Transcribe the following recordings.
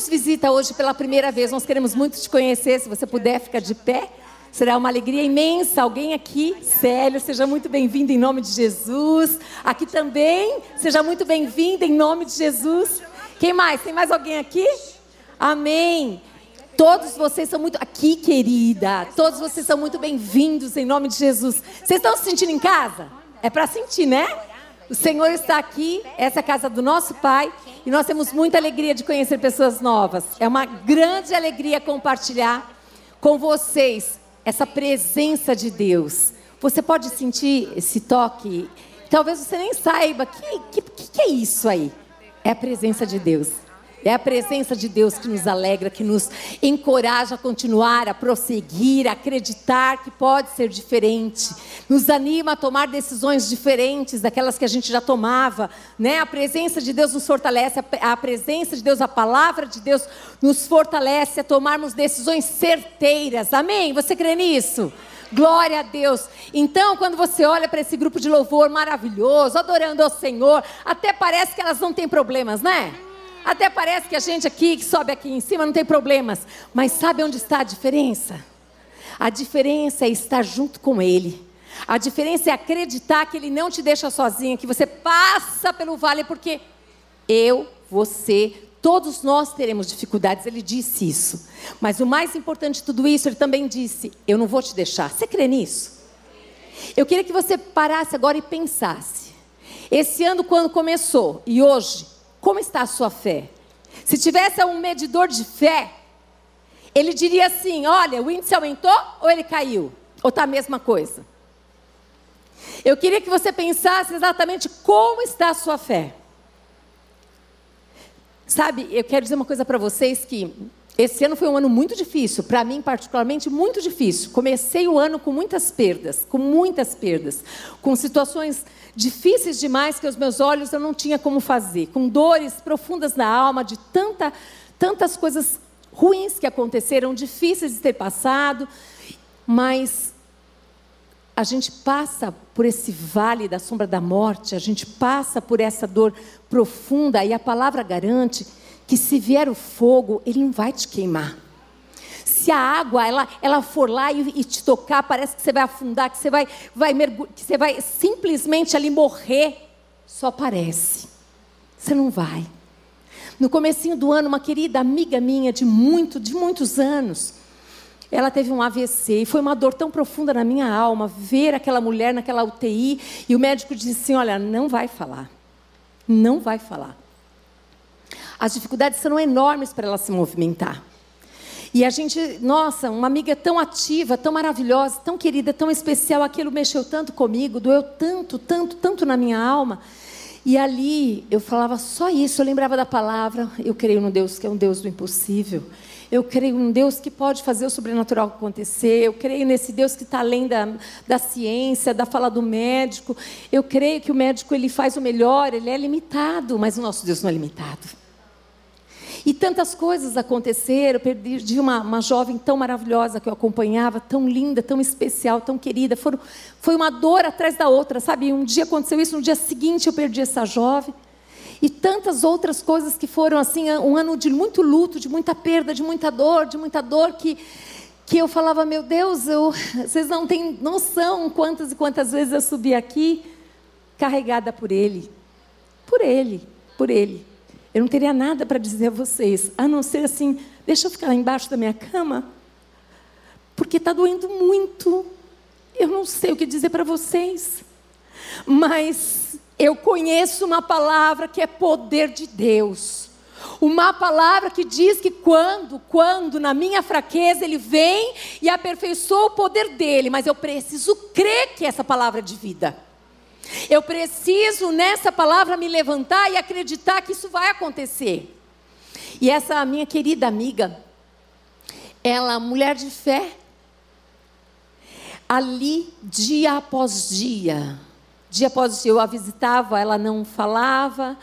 nos visita hoje pela primeira vez, nós queremos muito te conhecer. Se você puder, ficar de pé. Será uma alegria imensa. Alguém aqui, Célio, seja muito bem-vindo em nome de Jesus. Aqui também, seja muito bem-vindo em nome de Jesus. Quem mais? Tem mais alguém aqui? Amém. Todos vocês são muito. Aqui, querida. Todos vocês são muito bem-vindos em nome de Jesus. Vocês estão se sentindo em casa? É para sentir, né? O Senhor está aqui, essa é a casa do nosso Pai, e nós temos muita alegria de conhecer pessoas novas. É uma grande alegria compartilhar com vocês essa presença de Deus. Você pode sentir esse toque? Talvez você nem saiba. O que, que, que é isso aí? É a presença de Deus. É a presença de Deus que nos alegra, que nos encoraja a continuar, a prosseguir, a acreditar que pode ser diferente. Nos anima a tomar decisões diferentes daquelas que a gente já tomava. Né? A presença de Deus nos fortalece, a presença de Deus, a palavra de Deus nos fortalece a tomarmos decisões certeiras. Amém? Você crê nisso? Glória a Deus. Então, quando você olha para esse grupo de louvor maravilhoso, adorando ao Senhor, até parece que elas não têm problemas, né? Até parece que a gente aqui, que sobe aqui em cima, não tem problemas. Mas sabe onde está a diferença? A diferença é estar junto com Ele. A diferença é acreditar que Ele não te deixa sozinha, que você passa pelo vale, porque eu, você, todos nós teremos dificuldades. Ele disse isso. Mas o mais importante de tudo isso, Ele também disse: Eu não vou te deixar. Você crê nisso? Eu queria que você parasse agora e pensasse. Esse ano, quando começou, e hoje, como está a sua fé? Se tivesse um medidor de fé, ele diria assim: olha, o índice aumentou ou ele caiu? Ou está a mesma coisa? Eu queria que você pensasse exatamente como está a sua fé. Sabe, eu quero dizer uma coisa para vocês que esse ano foi um ano muito difícil, para mim particularmente muito difícil. Comecei o ano com muitas perdas, com muitas perdas, com situações difíceis demais que os meus olhos eu não tinha como fazer, com dores profundas na alma de tanta, tantas coisas ruins que aconteceram, difíceis de ter passado, mas a gente passa por esse vale da sombra da morte, a gente passa por essa dor profunda e a palavra garante que se vier o fogo, ele não vai te queimar. Se a água ela, ela for lá e, e te tocar, parece que você vai afundar, que você vai, vai que você vai simplesmente ali morrer. Só parece. Você não vai. No comecinho do ano, uma querida amiga minha de muito, de muitos anos, ela teve um AVC e foi uma dor tão profunda na minha alma ver aquela mulher naquela UTI e o médico disse assim: "Olha, não vai falar. Não vai falar. As dificuldades serão enormes para ela se movimentar. E a gente, nossa, uma amiga tão ativa, tão maravilhosa, tão querida, tão especial, aquilo mexeu tanto comigo, doeu tanto, tanto, tanto na minha alma. E ali eu falava só isso, eu lembrava da palavra, eu creio no Deus que é um Deus do impossível. Eu creio num Deus que pode fazer o sobrenatural acontecer. Eu creio nesse Deus que está além da, da ciência, da fala do médico. Eu creio que o médico ele faz o melhor, ele é limitado, mas o nosso Deus não é limitado. E tantas coisas aconteceram. Eu perdi uma, uma jovem tão maravilhosa que eu acompanhava, tão linda, tão especial, tão querida. Foram, foi uma dor atrás da outra, sabe? Um dia aconteceu isso, no dia seguinte eu perdi essa jovem. E tantas outras coisas que foram assim, um ano de muito luto, de muita perda, de muita dor, de muita dor que que eu falava, meu Deus, eu, vocês não têm noção quantas e quantas vezes eu subi aqui carregada por Ele, por Ele, por Ele. Eu não teria nada para dizer a vocês, a não ser assim: deixa eu ficar lá embaixo da minha cama, porque está doendo muito. Eu não sei o que dizer para vocês, mas eu conheço uma palavra que é poder de Deus. Uma palavra que diz que quando, quando na minha fraqueza ele vem e aperfeiçoa o poder dele, mas eu preciso crer que essa palavra é de vida. Eu preciso nessa palavra me levantar e acreditar que isso vai acontecer. E essa minha querida amiga, ela, mulher de fé, ali dia após dia, dia após dia eu a visitava, ela não falava,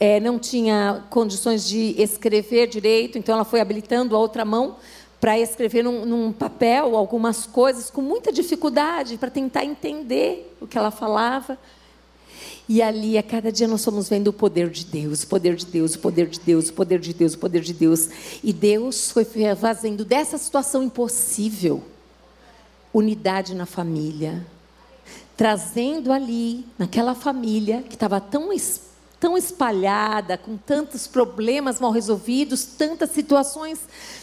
é, não tinha condições de escrever direito, então ela foi habilitando a outra mão para escrever num, num, papel algumas coisas com muita dificuldade para tentar entender o que ela falava. E ali, a cada dia, nós fomos vendo o poder de Deus, o poder de Deus, o poder de Deus, o poder de Deus, o poder de Deus. E Deus foi fazendo dessa situação impossível unidade na família, trazendo ali, naquela família que estava tão, tão espalhada, com tantos problemas mal resolvidos, tantas situações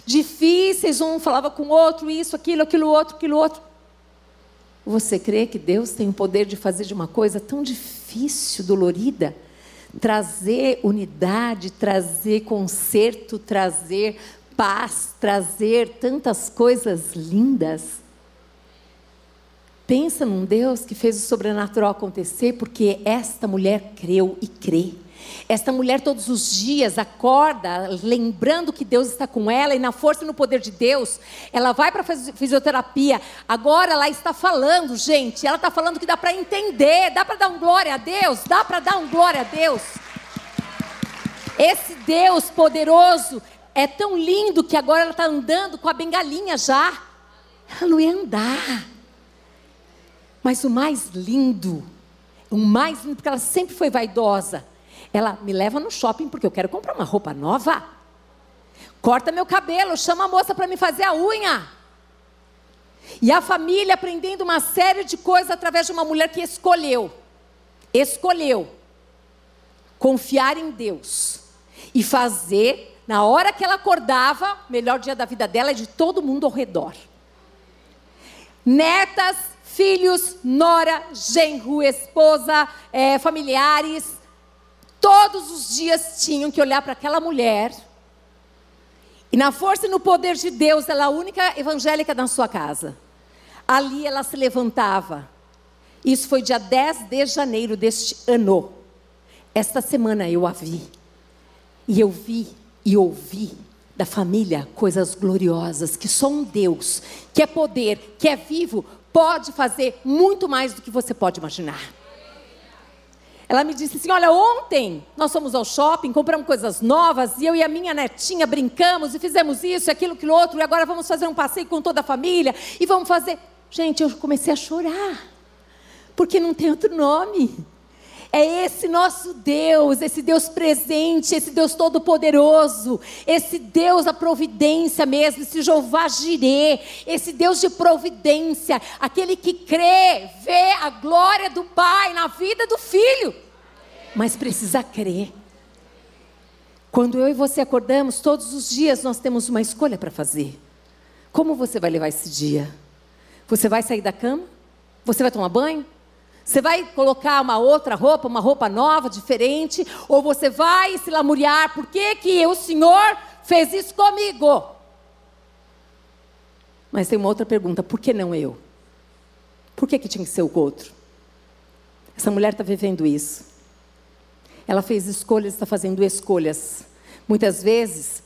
difíceis, um falava com o outro, isso, aquilo, aquilo outro, aquilo outro. Você crê que Deus tem o poder de fazer de uma coisa tão difícil, dolorida, trazer unidade, trazer conserto, trazer paz, trazer tantas coisas lindas? Pensa num Deus que fez o sobrenatural acontecer porque esta mulher creu e crê. Esta mulher todos os dias acorda lembrando que Deus está com ela e na força e no poder de Deus, ela vai para fisioterapia. Agora ela está falando, gente, ela está falando que dá para entender, dá para dar um glória a Deus, dá para dar um glória a Deus. Esse Deus poderoso é tão lindo que agora ela está andando com a bengalinha já. Ela não ia andar. Mas o mais lindo, o mais lindo, porque ela sempre foi vaidosa. Ela me leva no shopping porque eu quero comprar uma roupa nova. Corta meu cabelo, chama a moça para me fazer a unha. E a família aprendendo uma série de coisas através de uma mulher que escolheu. Escolheu confiar em Deus e fazer na hora que ela acordava, melhor dia da vida dela e de todo mundo ao redor. Netas filhos, nora, genro, esposa, é, familiares, todos os dias tinham que olhar para aquela mulher. E na força e no poder de Deus, ela é a única evangélica na sua casa. Ali ela se levantava. Isso foi dia 10 de janeiro deste ano. Esta semana eu a vi. E eu vi e ouvi da família coisas gloriosas que só um Deus, que é poder, que é vivo, pode fazer muito mais do que você pode imaginar. Ela me disse assim: Olha, ontem nós fomos ao shopping, compramos coisas novas, e eu e a minha netinha brincamos e fizemos isso, aquilo, aquilo outro, e agora vamos fazer um passeio com toda a família, e vamos fazer. Gente, eu comecei a chorar, porque não tem outro nome. É esse nosso Deus, esse Deus presente, esse Deus todo-poderoso, esse Deus da providência mesmo, esse Jeová Jirê, esse Deus de providência, aquele que crê, vê a glória do Pai na vida do Filho, mas precisa crer. Quando eu e você acordamos, todos os dias nós temos uma escolha para fazer. Como você vai levar esse dia? Você vai sair da cama? Você vai tomar banho? Você vai colocar uma outra roupa, uma roupa nova, diferente, ou você vai se lamuriar, por que, que o Senhor fez isso comigo? Mas tem uma outra pergunta, por que não eu? Por que, que tinha que ser o outro? Essa mulher está vivendo isso. Ela fez escolhas, está fazendo escolhas. Muitas vezes,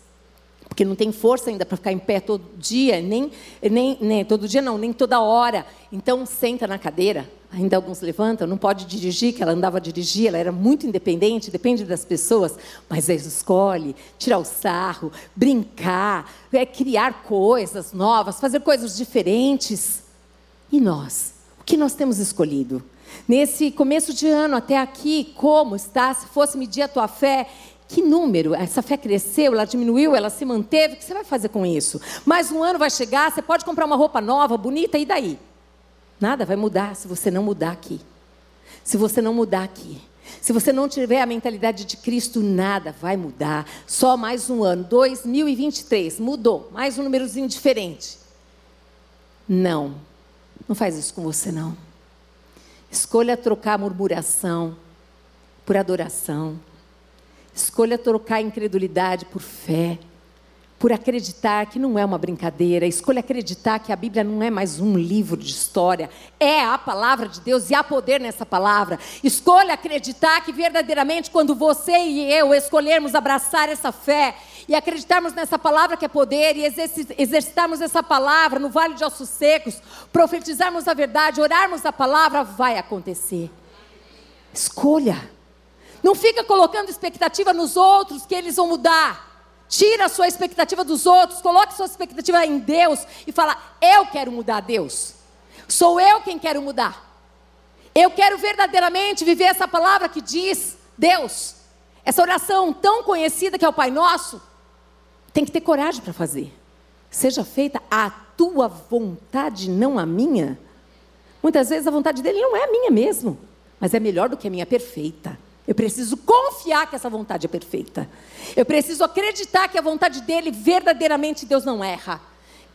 porque não tem força ainda para ficar em pé todo dia, nem, nem, nem todo dia não, nem toda hora. Então senta na cadeira. Ainda alguns levantam, não pode dirigir, que ela andava a dirigir, ela era muito independente, depende das pessoas, mas eles escolhe tirar o sarro, brincar, é, criar coisas novas, fazer coisas diferentes. E nós? O que nós temos escolhido? Nesse começo de ano até aqui, como está? Se fosse medir a tua fé, que número? Essa fé cresceu, ela diminuiu, ela se manteve? O que você vai fazer com isso? Mais um ano vai chegar, você pode comprar uma roupa nova, bonita, e daí? Nada vai mudar se você não mudar aqui. Se você não mudar aqui. Se você não tiver a mentalidade de Cristo, nada vai mudar. Só mais um ano, 2023, mudou, mais um númerozinho diferente. Não, não faz isso com você não. Escolha trocar murmuração por adoração. Escolha trocar incredulidade por fé, por acreditar que não é uma brincadeira. Escolha acreditar que a Bíblia não é mais um livro de história, é a palavra de Deus e há poder nessa palavra. Escolha acreditar que verdadeiramente, quando você e eu escolhermos abraçar essa fé e acreditarmos nessa palavra que é poder e exercitarmos essa palavra no vale de ossos secos, profetizarmos a verdade, orarmos a palavra, vai acontecer. Escolha. Não fica colocando expectativa nos outros que eles vão mudar. Tira a sua expectativa dos outros, coloque sua expectativa em Deus e fala: Eu quero mudar Deus. Sou eu quem quero mudar. Eu quero verdadeiramente viver essa palavra que diz Deus. Essa oração tão conhecida que é o Pai Nosso. Tem que ter coragem para fazer. Seja feita a tua vontade, não a minha. Muitas vezes a vontade dele não é a minha mesmo, mas é melhor do que a minha perfeita. Eu preciso confiar que essa vontade é perfeita. Eu preciso acreditar que a vontade dele verdadeiramente Deus não erra.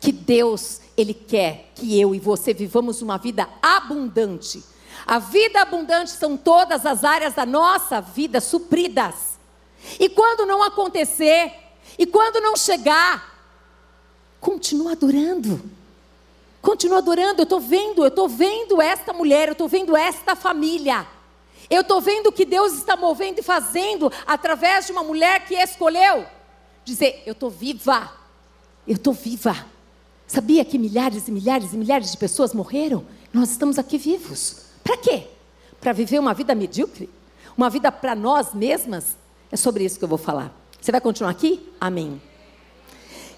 Que Deus, ele quer que eu e você vivamos uma vida abundante. A vida abundante são todas as áreas da nossa vida supridas. E quando não acontecer, e quando não chegar, continua adorando. Continua adorando. Eu estou vendo, eu estou vendo esta mulher, eu estou vendo esta família. Eu estou vendo que Deus está movendo e fazendo através de uma mulher que escolheu dizer: Eu estou viva, eu estou viva. Sabia que milhares e milhares e milhares de pessoas morreram? Nós estamos aqui vivos. Para quê? Para viver uma vida medíocre? Uma vida para nós mesmas? É sobre isso que eu vou falar. Você vai continuar aqui? Amém.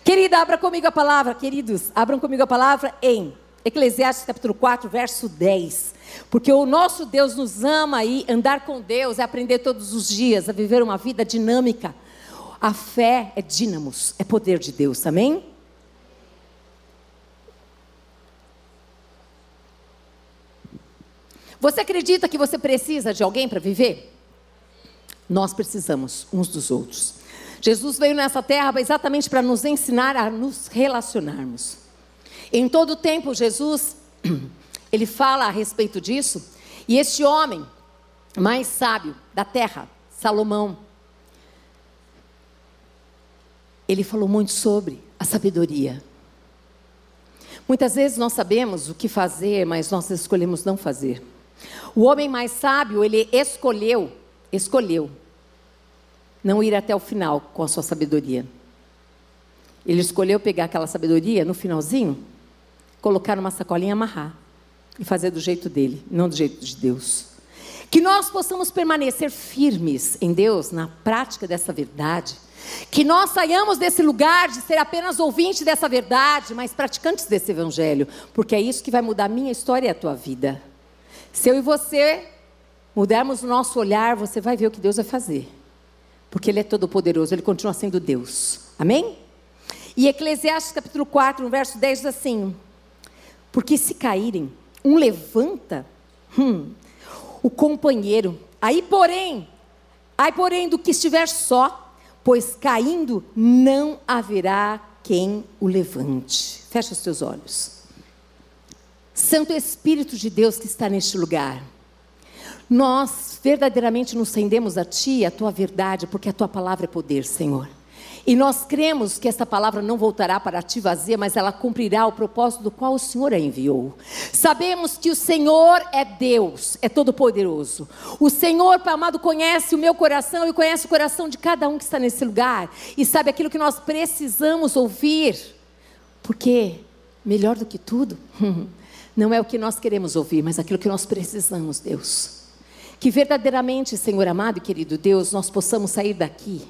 Querida, abra comigo a palavra, queridos, abram comigo a palavra em Eclesiastes capítulo 4, verso 10. Porque o nosso Deus nos ama e andar com Deus é aprender todos os dias a viver uma vida dinâmica. A fé é dínamos, é poder de Deus, amém? Você acredita que você precisa de alguém para viver? Nós precisamos uns dos outros. Jesus veio nessa terra exatamente para nos ensinar a nos relacionarmos. Em todo tempo, Jesus, ele fala a respeito disso, e este homem mais sábio da terra, Salomão, ele falou muito sobre a sabedoria. Muitas vezes nós sabemos o que fazer, mas nós escolhemos não fazer. O homem mais sábio, ele escolheu, escolheu não ir até o final com a sua sabedoria. Ele escolheu pegar aquela sabedoria no finalzinho, colocar numa sacolinha e amarrar. E fazer do jeito dele, não do jeito de Deus. Que nós possamos permanecer firmes em Deus, na prática dessa verdade. Que nós saiamos desse lugar de ser apenas ouvintes dessa verdade, mas praticantes desse evangelho. Porque é isso que vai mudar a minha história e a tua vida. Se eu e você mudarmos o nosso olhar, você vai ver o que Deus vai fazer. Porque Ele é todo poderoso, Ele continua sendo Deus. Amém? E Eclesiastes capítulo 4, no verso 10 diz assim: Porque se caírem, um levanta hum, o companheiro. Aí, porém, aí, porém, do que estiver só, pois caindo não haverá quem o levante. Fecha os teus olhos. Santo Espírito de Deus que está neste lugar. Nós verdadeiramente nos rendemos a Ti, a Tua verdade, porque a Tua palavra é poder, Senhor. E nós cremos que essa palavra não voltará para ti vazia, mas ela cumprirá o propósito do qual o Senhor a enviou. Sabemos que o Senhor é Deus, é todo-poderoso. O Senhor, Pai amado, conhece o meu coração e conhece o coração de cada um que está nesse lugar. E sabe aquilo que nós precisamos ouvir. Porque, melhor do que tudo, não é o que nós queremos ouvir, mas aquilo que nós precisamos, Deus. Que verdadeiramente, Senhor amado e querido Deus, nós possamos sair daqui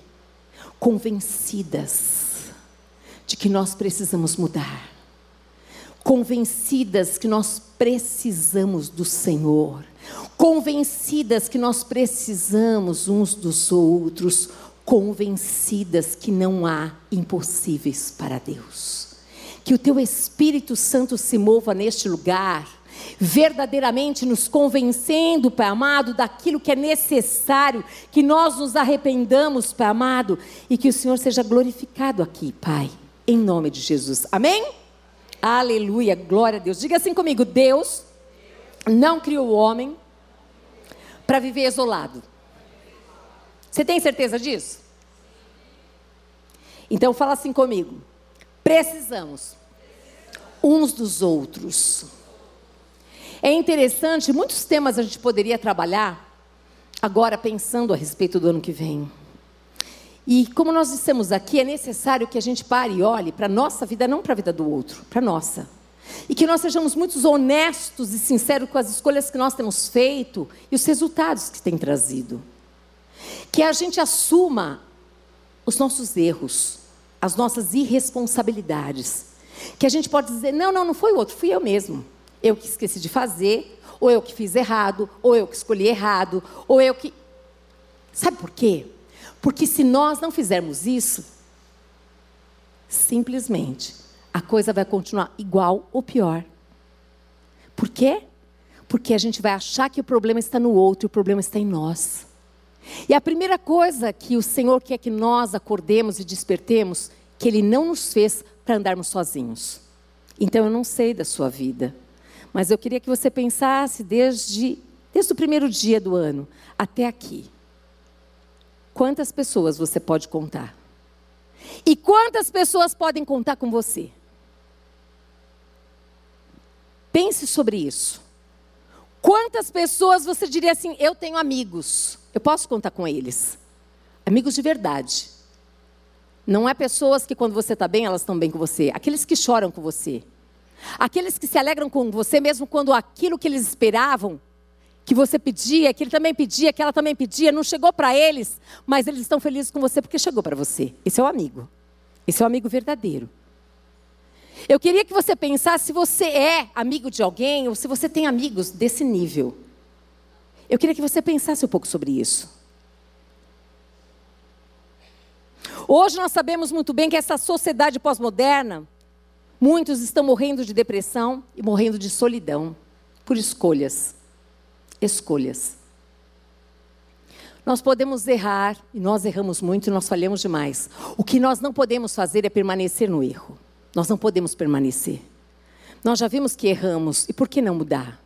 convencidas de que nós precisamos mudar, convencidas que nós precisamos do Senhor, convencidas que nós precisamos uns dos outros, convencidas que não há impossíveis para Deus. Que o teu Espírito Santo se mova neste lugar verdadeiramente nos convencendo, Pai amado, daquilo que é necessário, que nós nos arrependamos, Pai amado, e que o Senhor seja glorificado aqui, Pai, em nome de Jesus. Amém? Aleluia, glória a Deus. Diga assim comigo: Deus não criou o homem para viver isolado. Você tem certeza disso? Então fala assim comigo. Precisamos uns dos outros. É interessante, muitos temas a gente poderia trabalhar agora pensando a respeito do ano que vem. E como nós dissemos aqui, é necessário que a gente pare e olhe para a nossa vida, não para a vida do outro, para a nossa. E que nós sejamos muito honestos e sinceros com as escolhas que nós temos feito e os resultados que tem trazido. Que a gente assuma os nossos erros, as nossas irresponsabilidades. Que a gente pode dizer: não, não, não foi o outro, fui eu mesmo. Eu que esqueci de fazer, ou eu que fiz errado, ou eu que escolhi errado, ou eu que. Sabe por quê? Porque se nós não fizermos isso, simplesmente a coisa vai continuar igual ou pior. Por quê? Porque a gente vai achar que o problema está no outro e o problema está em nós. E a primeira coisa que o Senhor quer que nós acordemos e despertemos, que Ele não nos fez para andarmos sozinhos. Então eu não sei da sua vida, mas eu queria que você pensasse desde, desde o primeiro dia do ano até aqui. Quantas pessoas você pode contar? E quantas pessoas podem contar com você? Pense sobre isso. Quantas pessoas você diria assim: eu tenho amigos, eu posso contar com eles? Amigos de verdade. Não é pessoas que quando você está bem, elas estão bem com você. Aqueles que choram com você. Aqueles que se alegram com você, mesmo quando aquilo que eles esperavam, que você pedia, que ele também pedia, que ela também pedia, não chegou para eles, mas eles estão felizes com você porque chegou para você. Esse é o amigo. Esse é o amigo verdadeiro. Eu queria que você pensasse se você é amigo de alguém ou se você tem amigos desse nível. Eu queria que você pensasse um pouco sobre isso. Hoje nós sabemos muito bem que essa sociedade pós-moderna, muitos estão morrendo de depressão e morrendo de solidão por escolhas. Escolhas. Nós podemos errar, e nós erramos muito e nós falhamos demais. O que nós não podemos fazer é permanecer no erro. Nós não podemos permanecer. Nós já vimos que erramos, e por que não mudar?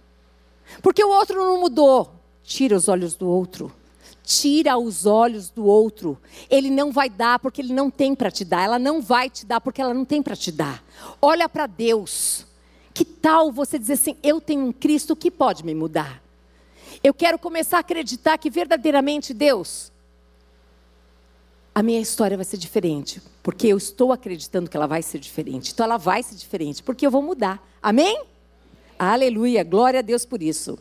Porque o outro não mudou. Tira os olhos do outro. Tira os olhos do outro. Ele não vai dar porque ele não tem para te dar. Ela não vai te dar porque ela não tem para te dar. Olha para Deus. Que tal você dizer assim: Eu tenho um Cristo que pode me mudar? Eu quero começar a acreditar que verdadeiramente Deus a minha história vai ser diferente, porque eu estou acreditando que ela vai ser diferente. Então ela vai ser diferente, porque eu vou mudar. Amém? Aleluia, glória a Deus por isso.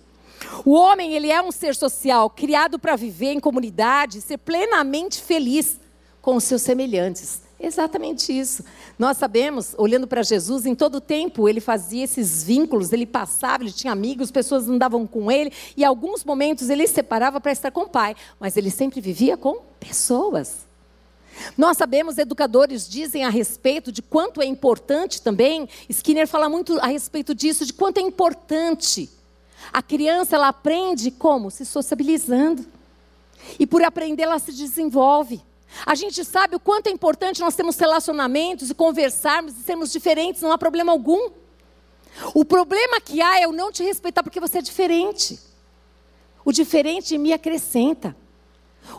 O homem, ele é um ser social, criado para viver em comunidade, ser plenamente feliz com os seus semelhantes. Exatamente isso. Nós sabemos, olhando para Jesus, em todo tempo ele fazia esses vínculos, ele passava, ele tinha amigos, pessoas andavam com ele, e alguns momentos ele se separava para estar com o pai, mas ele sempre vivia com pessoas. Nós sabemos, educadores dizem a respeito de quanto é importante também, Skinner fala muito a respeito disso, de quanto é importante. A criança, ela aprende como? Se sociabilizando. E por aprender, ela se desenvolve. A gente sabe o quanto é importante nós termos relacionamentos e conversarmos e sermos diferentes, não há problema algum. O problema que há é eu não te respeitar porque você é diferente. O diferente me acrescenta.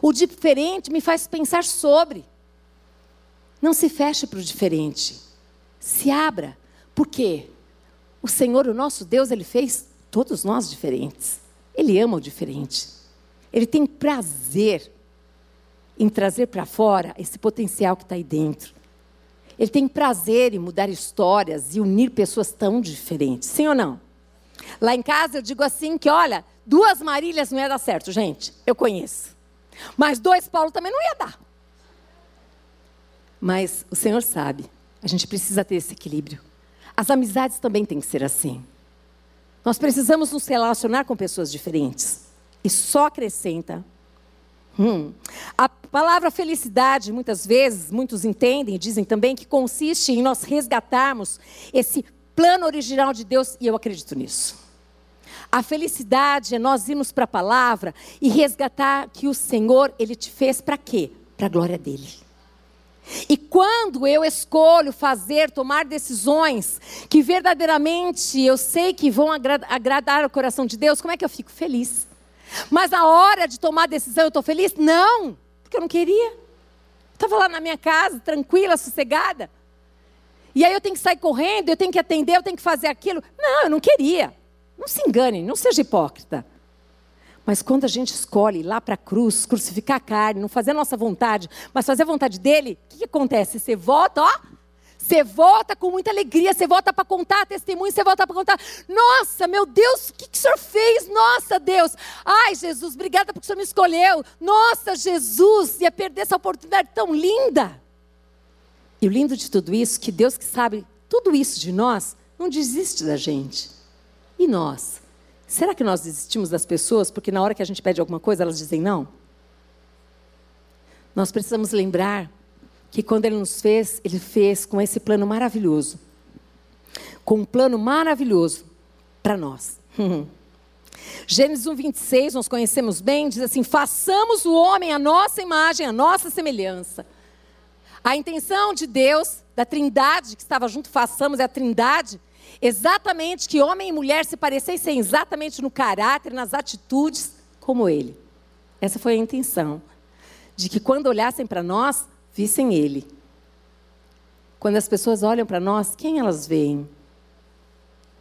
O diferente me faz pensar sobre. Não se feche para o diferente. Se abra. Por quê? O Senhor, o nosso Deus, Ele fez todos nós diferentes. Ele ama o diferente. Ele tem prazer em trazer para fora esse potencial que está aí dentro. Ele tem prazer em mudar histórias e unir pessoas tão diferentes. Sim ou não? Lá em casa eu digo assim que, olha, duas Marílias não ia dar certo, gente. Eu conheço. Mas dois Paulo também não ia dar. Mas o Senhor sabe, a gente precisa ter esse equilíbrio. As amizades também têm que ser assim. Nós precisamos nos relacionar com pessoas diferentes. E só acrescenta. Hum. A palavra felicidade, muitas vezes, muitos entendem, dizem também que consiste em nós resgatarmos esse plano original de Deus, e eu acredito nisso. A felicidade é nós irmos para a palavra e resgatar que o Senhor, Ele te fez para quê? Para a glória dEle. E quando eu escolho fazer, tomar decisões que verdadeiramente eu sei que vão agradar o coração de Deus, como é que eu fico feliz? Mas na hora de tomar a decisão eu estou feliz? Não, porque eu não queria. Estava lá na minha casa, tranquila, sossegada. E aí eu tenho que sair correndo, eu tenho que atender, eu tenho que fazer aquilo. Não, eu não queria. Não se engane, não seja hipócrita. Mas quando a gente escolhe ir lá para a cruz, crucificar a carne, não fazer a nossa vontade, mas fazer a vontade dele, o que, que acontece? Você volta, ó, você volta com muita alegria, você volta para contar testemunho, você volta para contar. Nossa, meu Deus, o que, que o Senhor fez? Nossa, Deus. Ai, Jesus, obrigada porque o Senhor me escolheu. Nossa, Jesus, ia perder essa oportunidade tão linda. E o lindo de tudo isso, que Deus que sabe tudo isso de nós, não desiste da gente. E nós? Será que nós desistimos das pessoas porque na hora que a gente pede alguma coisa elas dizem não? Nós precisamos lembrar que quando Ele nos fez, Ele fez com esse plano maravilhoso. Com um plano maravilhoso para nós. Gênesis 1, 26, nós conhecemos bem, diz assim: façamos o homem a nossa imagem, a nossa semelhança. A intenção de Deus, da trindade que estava junto, façamos, é a trindade, exatamente que homem e mulher se parecessem exatamente no caráter, nas atitudes, como Ele. Essa foi a intenção. De que quando olhassem para nós, vissem Ele. Quando as pessoas olham para nós, quem elas veem?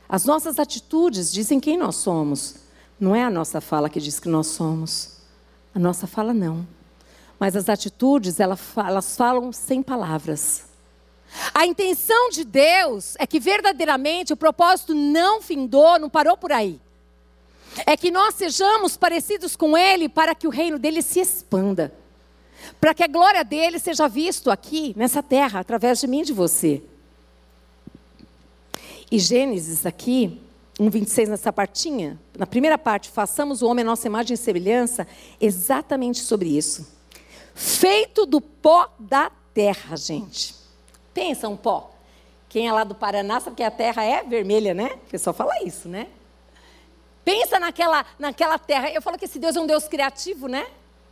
As nossas atitudes dizem quem nós somos. Não é a nossa fala que diz que nós somos. A nossa fala não. Mas as atitudes, elas falam sem palavras. A intenção de Deus é que verdadeiramente o propósito não findou, não parou por aí. É que nós sejamos parecidos com Ele para que o reino dele se expanda. Para que a glória dele seja visto aqui, nessa terra, através de mim e de você. E Gênesis aqui, 1,26 nessa partinha, na primeira parte, façamos o homem a nossa imagem e semelhança, exatamente sobre isso. Feito do pó da terra, gente. Pensa um pó. Quem é lá do Paraná sabe que a terra é vermelha, né? O pessoal fala isso, né? Pensa naquela, naquela terra. Eu falo que esse Deus é um Deus criativo, né?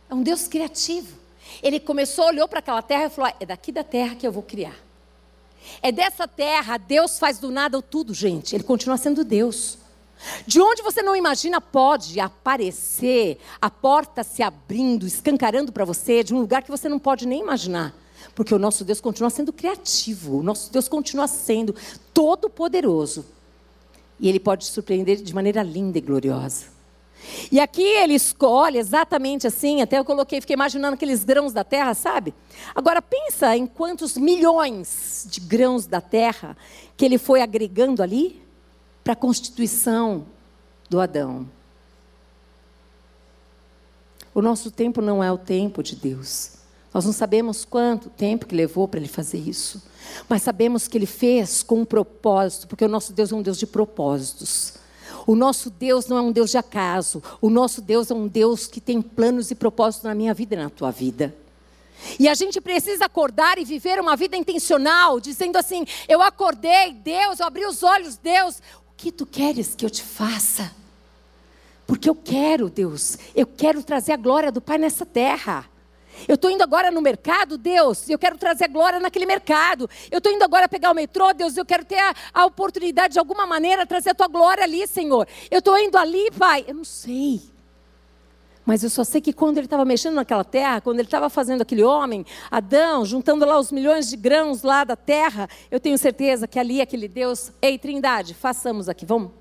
É um Deus criativo. Ele começou, olhou para aquela terra e falou: é daqui da terra que eu vou criar. É dessa terra, Deus faz do nada o tudo, gente. Ele continua sendo Deus. De onde você não imagina pode aparecer a porta se abrindo, escancarando para você, de um lugar que você não pode nem imaginar. Porque o nosso Deus continua sendo criativo, o nosso Deus continua sendo todo-poderoso. E ele pode surpreender de maneira linda e gloriosa. E aqui ele escolhe exatamente assim, até eu coloquei, fiquei imaginando aqueles grãos da terra, sabe? Agora pensa em quantos milhões de grãos da terra que ele foi agregando ali para a constituição do Adão. O nosso tempo não é o tempo de Deus. Nós não sabemos quanto tempo que levou para ele fazer isso, mas sabemos que ele fez com um propósito, porque o nosso Deus é um Deus de propósitos. O nosso Deus não é um Deus de acaso. O nosso Deus é um Deus que tem planos e propósitos na minha vida e na tua vida. E a gente precisa acordar e viver uma vida intencional, dizendo assim: Eu acordei, Deus, eu abri os olhos, Deus, o que tu queres que eu te faça? Porque eu quero, Deus, eu quero trazer a glória do Pai nessa terra. Eu estou indo agora no mercado, Deus, eu quero trazer glória naquele mercado. Eu estou indo agora pegar o metrô, Deus, eu quero ter a, a oportunidade de alguma maneira trazer a tua glória ali, Senhor. Eu estou indo ali, Pai. Eu não sei. Mas eu só sei que quando ele estava mexendo naquela terra, quando ele estava fazendo aquele homem, Adão, juntando lá os milhões de grãos lá da terra, eu tenho certeza que ali aquele Deus, ei, Trindade, façamos aqui, vamos.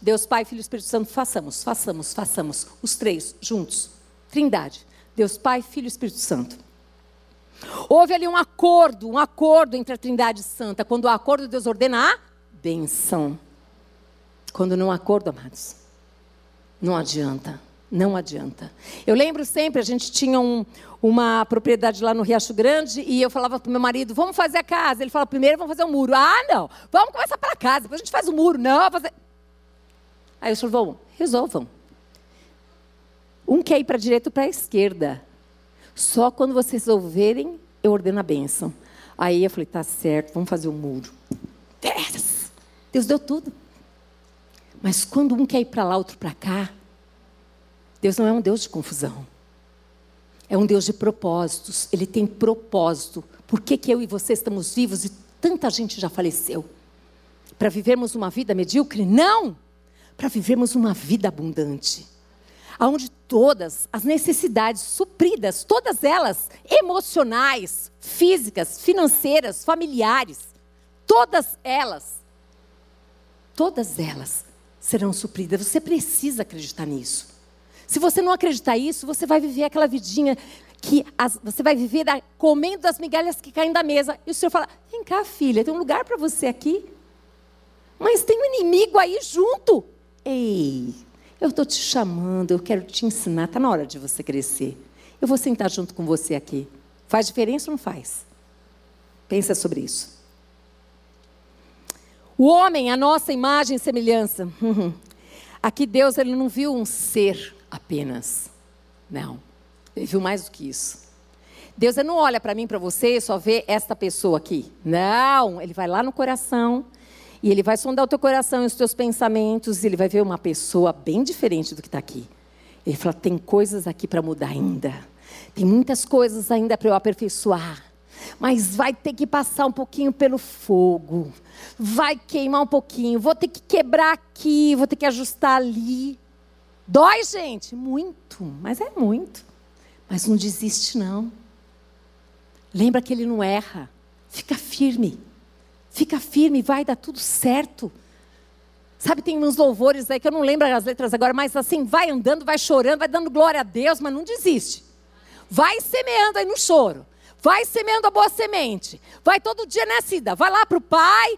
Deus Pai, Filho e Espírito Santo, façamos, façamos, façamos, os três juntos. Trindade. Deus Pai, Filho e Espírito Santo. Houve ali um acordo, um acordo entre a Trindade Santa. Quando o acordo, Deus ordena a benção. Quando não há acordo, amados, não adianta. Não adianta. Eu lembro sempre, a gente tinha um, uma propriedade lá no Riacho Grande e eu falava para o meu marido, vamos fazer a casa. Ele falava, primeiro vamos fazer o um muro. Ah, não, vamos começar pela casa, depois a gente faz o muro. Não, fazer... Aí eu falei, resolvam. Um quer ir para a direita ou para a esquerda. Só quando vocês ouvirem, eu ordeno a bênção. Aí eu falei, tá certo, vamos fazer o um muro. Deus deu tudo. Mas quando um quer ir para lá, outro para cá, Deus não é um Deus de confusão. É um Deus de propósitos. Ele tem propósito. Por que, que eu e você estamos vivos e tanta gente já faleceu? Para vivermos uma vida medíocre? Não! Para vivermos uma vida abundante onde todas as necessidades supridas, todas elas, emocionais, físicas, financeiras, familiares, todas elas, todas elas serão supridas. Você precisa acreditar nisso. Se você não acreditar nisso, você vai viver aquela vidinha que as, você vai viver da, comendo as migalhas que caem da mesa. E o Senhor fala: vem cá, filha, tem um lugar para você aqui. Mas tem um inimigo aí junto. Ei, eu estou te chamando, eu quero te ensinar, está na hora de você crescer. Eu vou sentar junto com você aqui. Faz diferença ou não faz? Pensa sobre isso. O homem, a nossa imagem e semelhança. Aqui Deus ele não viu um ser apenas. Não. Ele viu mais do que isso. Deus não olha para mim, para você só vê esta pessoa aqui. Não, ele vai lá no coração e ele vai sondar o teu coração e os teus pensamentos e ele vai ver uma pessoa bem diferente do que está aqui. Ele fala: tem coisas aqui para mudar ainda. Tem muitas coisas ainda para eu aperfeiçoar. Mas vai ter que passar um pouquinho pelo fogo. Vai queimar um pouquinho. Vou ter que quebrar aqui, vou ter que ajustar ali. Dói, gente? Muito, mas é muito. Mas não desiste, não. Lembra que ele não erra. Fica firme. Fica firme, vai dar tudo certo. Sabe, tem uns louvores aí que eu não lembro as letras agora, mas assim, vai andando, vai chorando, vai dando glória a Deus, mas não desiste. Vai semeando aí no choro. Vai semeando a boa semente. Vai todo dia nessa ida. Vai lá para o Pai.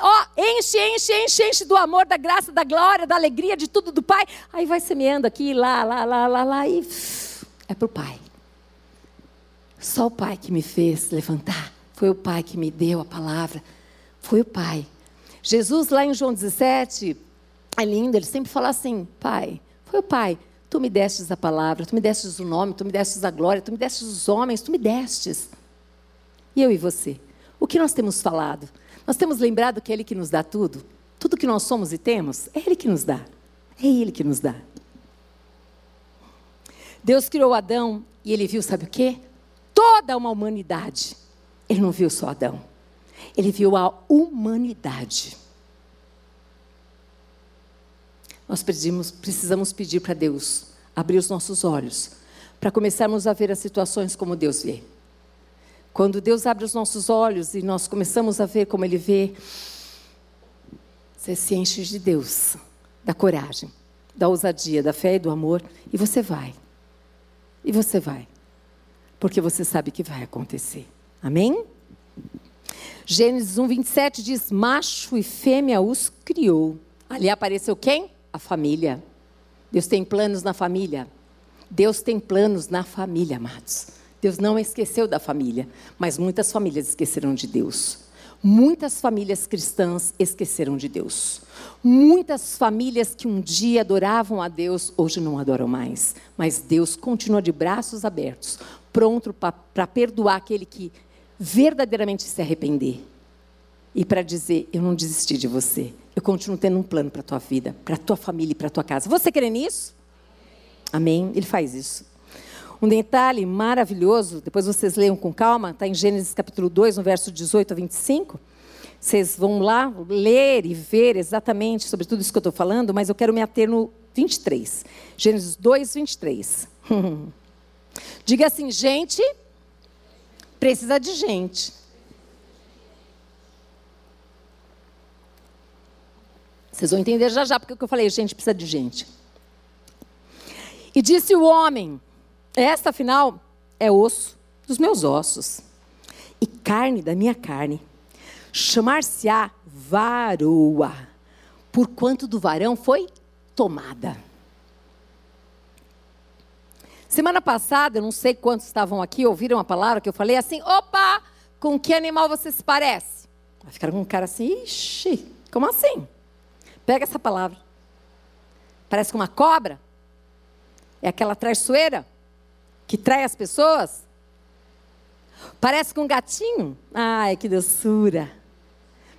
Ó, enche, enche, enche, enche do amor, da graça, da glória, da alegria, de tudo do Pai. Aí vai semeando aqui, lá, lá, lá, lá, lá. E é para o Pai. Só o Pai que me fez levantar. Foi o Pai que me deu a palavra. Foi o Pai. Jesus, lá em João 17, é lindo, ele sempre fala assim: Pai, foi o Pai. Tu me destes a palavra, tu me destes o nome, tu me destes a glória, tu me destes os homens, tu me destes. E eu e você? O que nós temos falado? Nós temos lembrado que é Ele que nos dá tudo? Tudo que nós somos e temos, é Ele que nos dá. É Ele que nos dá. Deus criou Adão e ele viu, sabe o quê? Toda uma humanidade. Ele não viu só Adão. Ele viu a humanidade. Nós pedimos, precisamos pedir para Deus abrir os nossos olhos, para começarmos a ver as situações como Deus vê. Quando Deus abre os nossos olhos e nós começamos a ver como Ele vê, você se enche de Deus, da coragem, da ousadia, da fé e do amor, e você vai. E você vai. Porque você sabe que vai acontecer. Amém? Gênesis 1, 27 diz: Macho e fêmea os criou. Ali apareceu quem? A família. Deus tem planos na família. Deus tem planos na família, amados. Deus não esqueceu da família, mas muitas famílias esqueceram de Deus. Muitas famílias cristãs esqueceram de Deus. Muitas famílias que um dia adoravam a Deus, hoje não adoram mais. Mas Deus continua de braços abertos, pronto para perdoar aquele que verdadeiramente se arrepender. E para dizer: Eu não desisti de você. Eu continuo tendo um plano para a tua vida, para a tua família e para a tua casa. Você crê nisso? Amém? Ele faz isso. Um detalhe maravilhoso, depois vocês leiam com calma, está em Gênesis capítulo 2, no verso 18 a 25. Vocês vão lá ler e ver exatamente sobre tudo isso que eu estou falando, mas eu quero me ater no 23. Gênesis 2, 23. Diga assim, gente, precisa de gente. Vocês vão entender já já porque eu falei, gente precisa de gente. E disse o homem: esta, afinal, é osso dos meus ossos e carne da minha carne. Chamar-se-á varoa, porquanto do varão foi tomada. Semana passada, eu não sei quantos estavam aqui, ouviram a palavra que eu falei assim: opa, com que animal você se parece? Ficaram com um cara assim, ixi, como assim? Pega essa palavra. Parece com uma cobra? É aquela traiçoeira? que trai as pessoas? Parece com um gatinho? Ai, que doçura.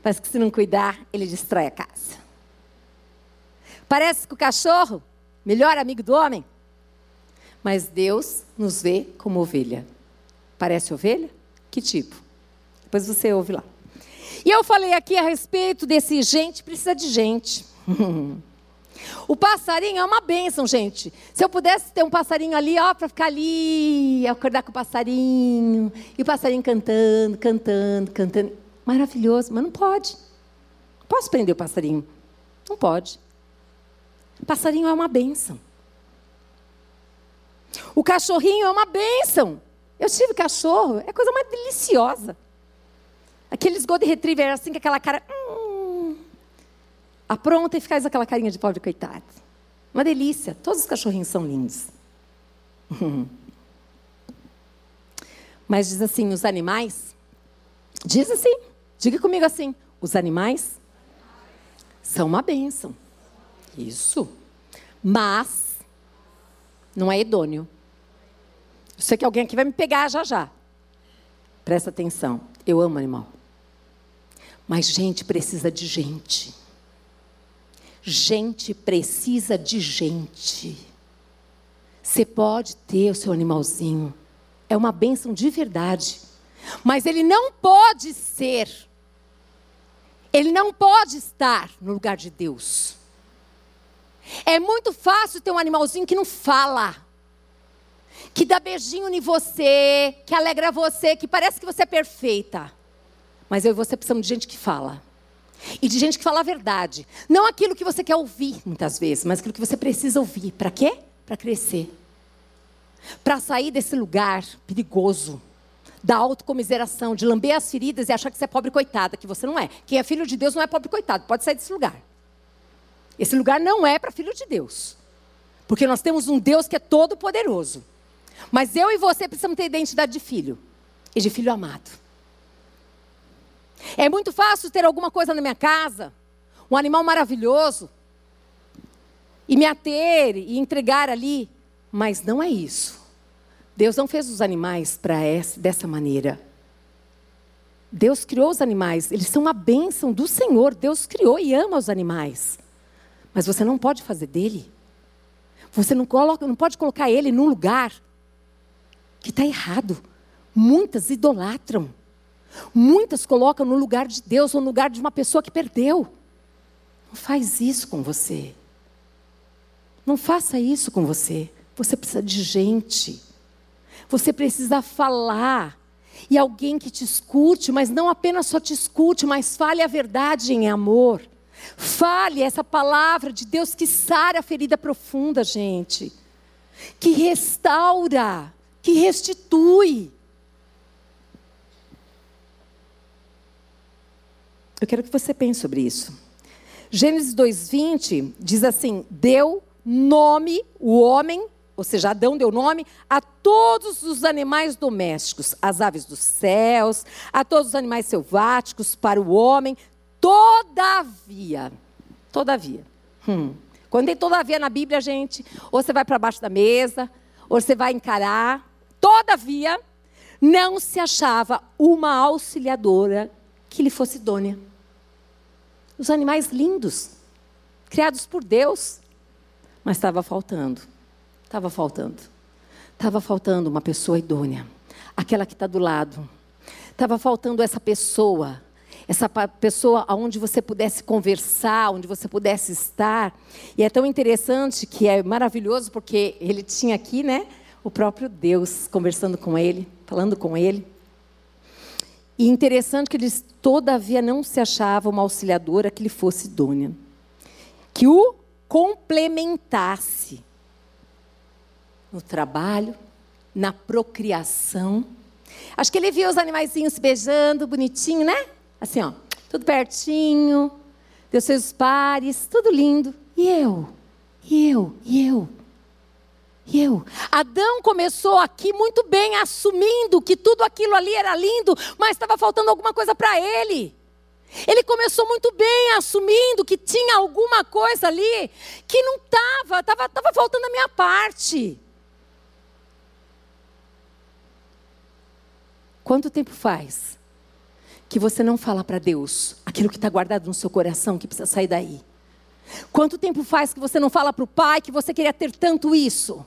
Parece que se não cuidar, ele destrói a casa. Parece com o cachorro, melhor amigo do homem. Mas Deus nos vê como ovelha. Parece ovelha? Que tipo? Depois você ouve lá. E eu falei aqui a respeito desse gente precisa de gente. O passarinho é uma bênção, gente. Se eu pudesse ter um passarinho ali, ó, para ficar ali, acordar com o passarinho, e o passarinho cantando, cantando, cantando. Maravilhoso, mas não pode. Posso prender o passarinho? Não pode. Passarinho é uma bênção. O cachorrinho é uma bênção. Eu tive cachorro, é coisa mais deliciosa. Aqueles Golden Retriever assim, com aquela cara. Hum, apronta e faz aquela carinha de pobre coitado. Uma delícia. Todos os cachorrinhos são lindos. Mas diz assim: os animais. Diz assim, diga comigo assim: os animais são uma bênção. Isso. Mas não é idôneo. Eu sei que alguém aqui vai me pegar já já. Presta atenção. Eu amo animal. Mas gente precisa de gente. Gente precisa de gente. Você pode ter o seu animalzinho. É uma bênção de verdade. Mas ele não pode ser. Ele não pode estar no lugar de Deus. É muito fácil ter um animalzinho que não fala. Que dá beijinho em você, que alegra você, que parece que você é perfeita. Mas eu e você precisamos de gente que fala. E de gente que fala a verdade. Não aquilo que você quer ouvir, muitas vezes, mas aquilo que você precisa ouvir. Para quê? Para crescer. Para sair desse lugar perigoso da autocomiseração, de lamber as feridas e achar que você é pobre coitada, que você não é. Quem é filho de Deus não é pobre coitado, pode sair desse lugar. Esse lugar não é para filho de Deus. Porque nós temos um Deus que é todo poderoso. Mas eu e você precisamos ter identidade de filho e de filho amado. É muito fácil ter alguma coisa na minha casa, um animal maravilhoso, e me ater e entregar ali, mas não é isso. Deus não fez os animais para dessa maneira. Deus criou os animais, eles são uma bênção do Senhor. Deus criou e ama os animais. Mas você não pode fazer dele. Você não, coloca, não pode colocar ele num lugar que está errado. Muitas idolatram. Muitas colocam no lugar de Deus ou no lugar de uma pessoa que perdeu. Não faz isso com você. Não faça isso com você. Você precisa de gente. Você precisa falar. E alguém que te escute, mas não apenas só te escute, mas fale a verdade em amor. Fale essa palavra de Deus que sara a ferida profunda, gente. Que restaura, que restitui. Eu quero que você pense sobre isso. Gênesis 2:20 diz assim: deu nome o homem, ou seja, Adão deu nome a todos os animais domésticos, as aves dos céus, a todos os animais selváticos para o homem. Todavia, todavia. Hum, quando tem todavia na Bíblia, gente, ou você vai para baixo da mesa, ou você vai encarar. Todavia, não se achava uma auxiliadora que lhe fosse idônea. Os animais lindos, criados por Deus, mas estava faltando, estava faltando, estava faltando uma pessoa idônea, aquela que está do lado, estava faltando essa pessoa, essa pessoa aonde você pudesse conversar, onde você pudesse estar. E é tão interessante que é maravilhoso porque ele tinha aqui, né, o próprio Deus conversando com ele, falando com ele. E interessante que eles, todavia, não se achava uma auxiliadora que lhe fosse idônea, que o complementasse no trabalho, na procriação. Acho que ele viu os animaizinhos se beijando, bonitinho, né? Assim, ó, tudo pertinho, deu seus pares, tudo lindo. E eu? E eu? E eu? E eu? Adão começou aqui muito bem, assumindo que tudo aquilo ali era lindo, mas estava faltando alguma coisa para ele. Ele começou muito bem, assumindo que tinha alguma coisa ali que não estava, estava tava faltando a minha parte. Quanto tempo faz que você não fala para Deus aquilo que está guardado no seu coração que precisa sair daí? Quanto tempo faz que você não fala para o pai que você queria ter tanto isso?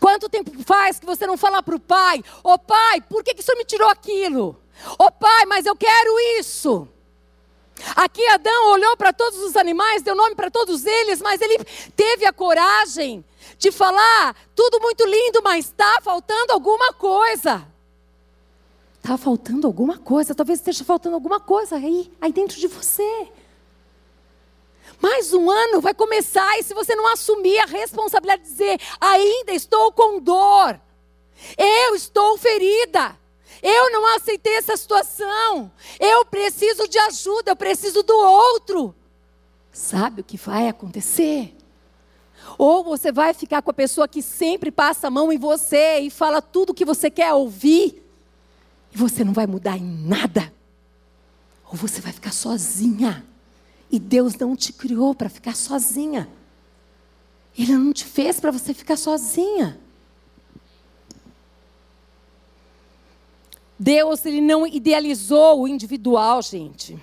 Quanto tempo faz que você não fala para o pai: Ô oh, pai, por que, que o senhor me tirou aquilo? Ô oh, pai, mas eu quero isso. Aqui Adão olhou para todos os animais, deu nome para todos eles, mas ele teve a coragem de falar: tudo muito lindo, mas está faltando alguma coisa. Está faltando alguma coisa, talvez esteja faltando alguma coisa aí, aí dentro de você. Mais um ano vai começar, e se você não assumir a responsabilidade de dizer, ainda estou com dor, eu estou ferida, eu não aceitei essa situação, eu preciso de ajuda, eu preciso do outro. Sabe o que vai acontecer? Ou você vai ficar com a pessoa que sempre passa a mão em você e fala tudo o que você quer ouvir, e você não vai mudar em nada. Ou você vai ficar sozinha. E Deus não te criou para ficar sozinha. Ele não te fez para você ficar sozinha. Deus ele não idealizou o individual, gente.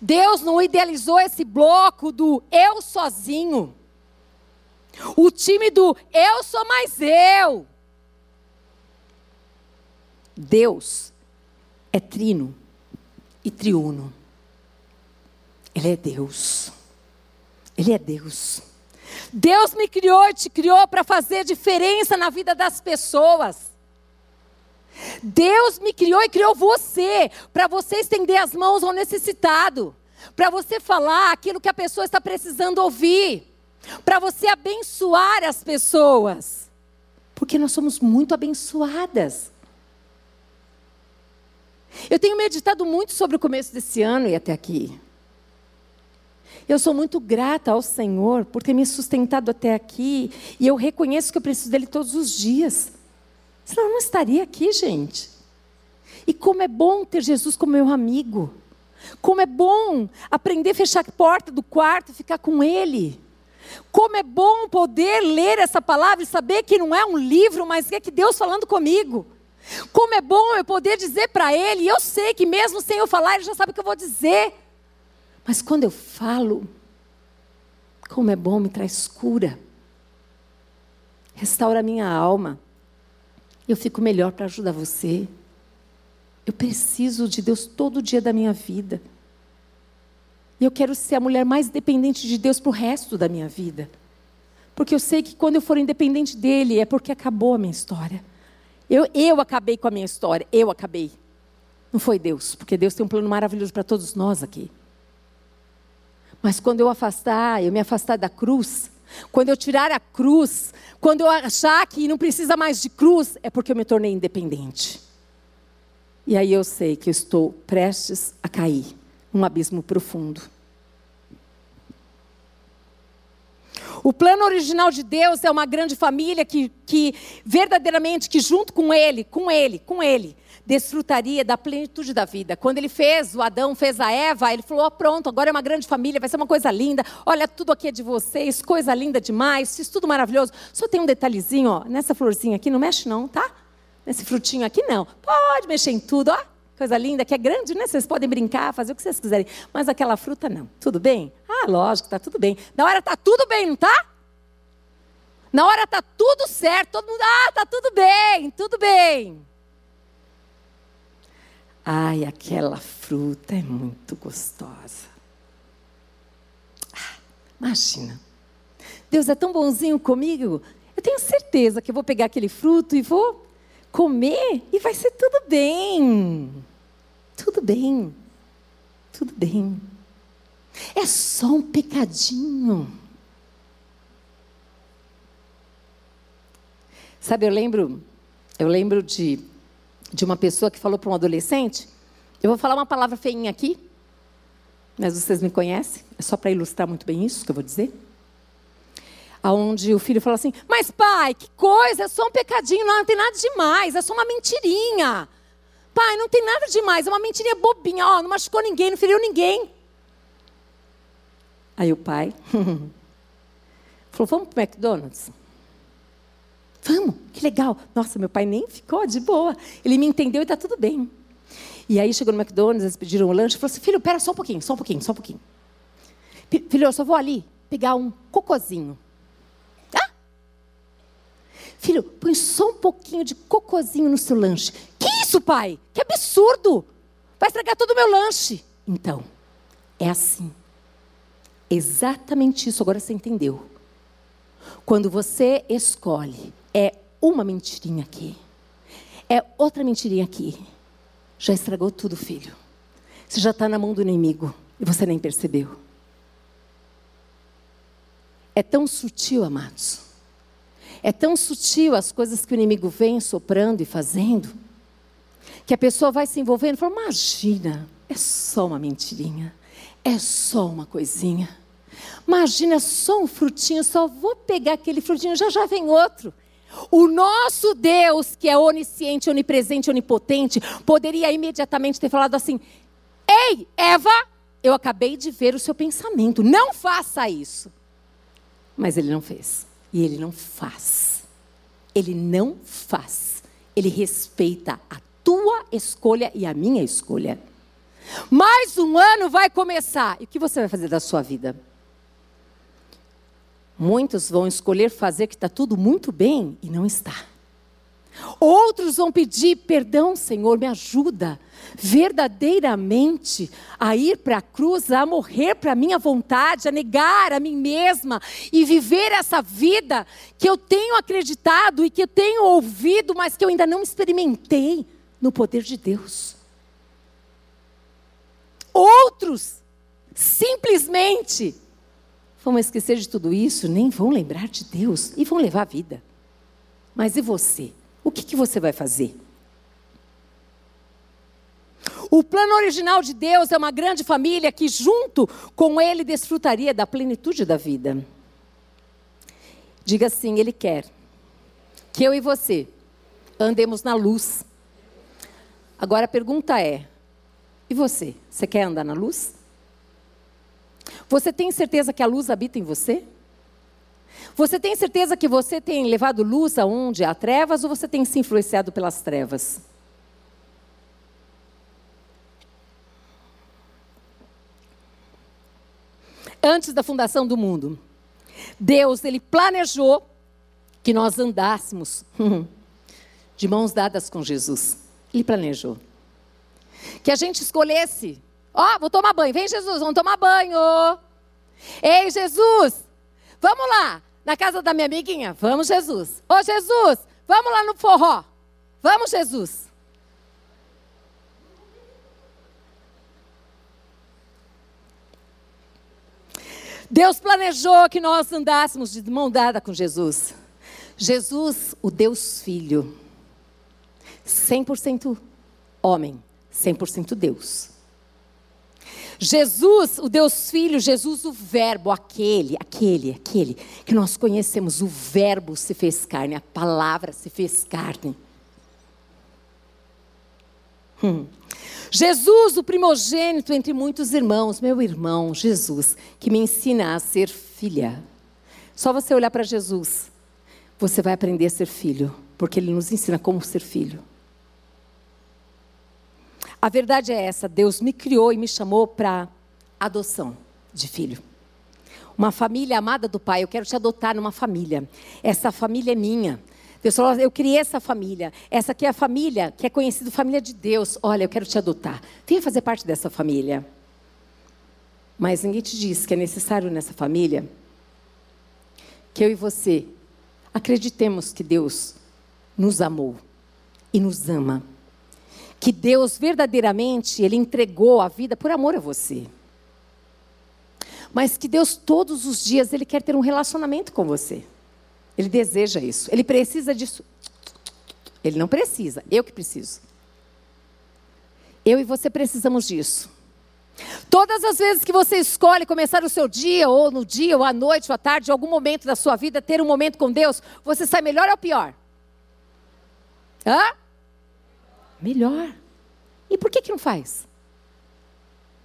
Deus não idealizou esse bloco do eu sozinho. O time do eu sou mais eu. Deus é trino e triuno. Ele é Deus. Ele é Deus. Deus me criou e te criou para fazer diferença na vida das pessoas. Deus me criou e criou você para você estender as mãos ao necessitado, para você falar aquilo que a pessoa está precisando ouvir, para você abençoar as pessoas, porque nós somos muito abençoadas. Eu tenho meditado muito sobre o começo desse ano e até aqui. Eu sou muito grata ao Senhor por ter me sustentado até aqui e eu reconheço que eu preciso dele todos os dias. Senão eu não estaria aqui, gente. E como é bom ter Jesus como meu amigo. Como é bom aprender a fechar a porta do quarto e ficar com Ele. Como é bom poder ler essa palavra e saber que não é um livro, mas é que Deus falando comigo. Como é bom eu poder dizer para Ele, eu sei que mesmo sem eu falar, Ele já sabe o que eu vou dizer. Mas quando eu falo, como é bom me traz cura, restaura a minha alma eu fico melhor para ajudar você. Eu preciso de Deus todo dia da minha vida. E eu quero ser a mulher mais dependente de Deus para o resto da minha vida. Porque eu sei que quando eu for independente dele, é porque acabou a minha história. Eu, eu acabei com a minha história, eu acabei. Não foi Deus, porque Deus tem um plano maravilhoso para todos nós aqui. Mas quando eu afastar, eu me afastar da cruz, quando eu tirar a cruz, quando eu achar que não precisa mais de cruz, é porque eu me tornei independente. E aí eu sei que eu estou prestes a cair num abismo profundo. O plano original de Deus é uma grande família que, que verdadeiramente, que junto com Ele, com Ele, com Ele, desfrutaria da plenitude da vida. Quando ele fez, o Adão fez a Eva, ele falou: oh, pronto, agora é uma grande família, vai ser uma coisa linda. Olha, tudo aqui é de vocês, coisa linda demais, fiz tudo maravilhoso. Só tem um detalhezinho, ó, nessa florzinha aqui, não mexe não, tá? Nesse frutinho aqui não. Pode mexer em tudo, ó. Coisa linda, que é grande, né? Vocês podem brincar, fazer o que vocês quiserem. Mas aquela fruta não. Tudo bem? Ah, lógico, tá tudo bem. Na hora tá tudo bem, não tá? Na hora tá tudo certo, todo mundo, ah, tá tudo bem, tudo bem. Ai, aquela fruta é muito gostosa. Ah, imagina. Deus é tão bonzinho comigo. Eu tenho certeza que eu vou pegar aquele fruto e vou comer e vai ser tudo bem. Tudo bem. Tudo bem. É só um pecadinho. Sabe, eu lembro, eu lembro de de uma pessoa que falou para um adolescente. Eu vou falar uma palavra feinha aqui, mas vocês me conhecem, é só para ilustrar muito bem isso que eu vou dizer. Aonde o filho falou assim: Mas pai, que coisa, é só um pecadinho, não, não tem nada demais, é só uma mentirinha. Pai, não tem nada demais, é uma mentirinha bobinha, ó, não machucou ninguém, não feriu ninguém. Aí o pai falou: Vamos para o McDonald's? Vamos, que legal. Nossa, meu pai nem ficou de boa. Ele me entendeu e está tudo bem. E aí chegou no McDonald's, eles pediram um lanche falou assim: filho, pera só um pouquinho, só um pouquinho, só um pouquinho. Filho, eu só vou ali pegar um cocôzinho. Filho, põe só um pouquinho de cocôzinho no seu lanche. Que isso, pai? Que absurdo! Vai estragar todo o meu lanche. Então, é assim. Exatamente isso, agora você entendeu. Quando você escolhe é uma mentirinha aqui. É outra mentirinha aqui. Já estragou tudo, filho. Você já está na mão do inimigo e você nem percebeu. É tão sutil, amados. É tão sutil as coisas que o inimigo vem soprando e fazendo, que a pessoa vai se envolvendo e fala: imagina, é só uma mentirinha, é só uma coisinha. Imagina, é só um frutinho, só vou pegar aquele frutinho, já já vem outro. O nosso Deus, que é onisciente, onipresente, onipotente, poderia imediatamente ter falado assim: Ei, Eva, eu acabei de ver o seu pensamento, não faça isso. Mas ele não fez. E ele não faz. Ele não faz. Ele respeita a tua escolha e a minha escolha. Mais um ano vai começar. E o que você vai fazer da sua vida? Muitos vão escolher fazer que está tudo muito bem e não está. Outros vão pedir perdão, Senhor, me ajuda verdadeiramente a ir para a cruz, a morrer para a minha vontade, a negar a mim mesma e viver essa vida que eu tenho acreditado e que eu tenho ouvido, mas que eu ainda não experimentei no poder de Deus. Outros simplesmente vão esquecer de tudo isso, nem vão lembrar de Deus e vão levar a vida. Mas e você? O que, que você vai fazer? O plano original de Deus é uma grande família que, junto com Ele, desfrutaria da plenitude da vida. Diga assim: Ele quer que eu e você andemos na luz. Agora a pergunta é: e você? Você quer andar na luz? Você tem certeza que a luz habita em você? Você tem certeza que você tem levado luz aonde há trevas ou você tem se influenciado pelas trevas? Antes da fundação do mundo, Deus ele planejou que nós andássemos de mãos dadas com Jesus. Ele planejou. Que a gente escolhesse, ó, oh, vou tomar banho, vem Jesus, vamos tomar banho. Ei, Jesus, vamos lá, na casa da minha amiguinha? Vamos, Jesus. Ô, Jesus, vamos lá no forró. Vamos, Jesus. Deus planejou que nós andássemos de mão dada com Jesus. Jesus, o Deus Filho, 100% homem, 100% Deus. Jesus, o Deus Filho, Jesus, o Verbo, aquele, aquele, aquele que nós conhecemos, o Verbo se fez carne, a palavra se fez carne. Hum. Jesus, o primogênito entre muitos irmãos, meu irmão, Jesus, que me ensina a ser filha. Só você olhar para Jesus, você vai aprender a ser filho, porque ele nos ensina como ser filho. A verdade é essa: Deus me criou e me chamou para adoção de filho. Uma família amada do Pai, eu quero te adotar numa família. Essa família é minha. Deus falou, eu criei essa família. Essa aqui é a família que é conhecida família de Deus. Olha, eu quero te adotar. Venha fazer parte dessa família. Mas ninguém te diz que é necessário nessa família que eu e você acreditemos que Deus nos amou e nos ama que Deus verdadeiramente ele entregou a vida por amor a você. Mas que Deus todos os dias ele quer ter um relacionamento com você. Ele deseja isso. Ele precisa disso. Ele não precisa, eu que preciso. Eu e você precisamos disso. Todas as vezes que você escolhe começar o seu dia, ou no dia, ou à noite, ou à tarde, algum momento da sua vida, ter um momento com Deus, você sai melhor ou pior? Hã? Melhor. E por que, que não faz?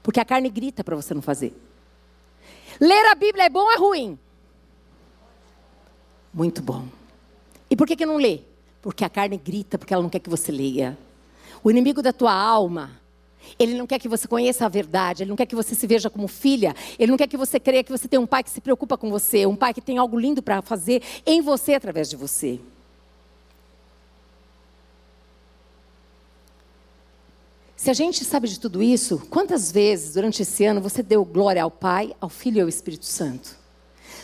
Porque a carne grita para você não fazer. Ler a Bíblia é bom ou é ruim? Muito bom. E por que, que não lê? Porque a carne grita, porque ela não quer que você leia. O inimigo da tua alma, ele não quer que você conheça a verdade, ele não quer que você se veja como filha, ele não quer que você creia que você tem um pai que se preocupa com você, um pai que tem algo lindo para fazer em você através de você. Se a gente sabe de tudo isso, quantas vezes durante esse ano você deu glória ao Pai, ao Filho e ao Espírito Santo?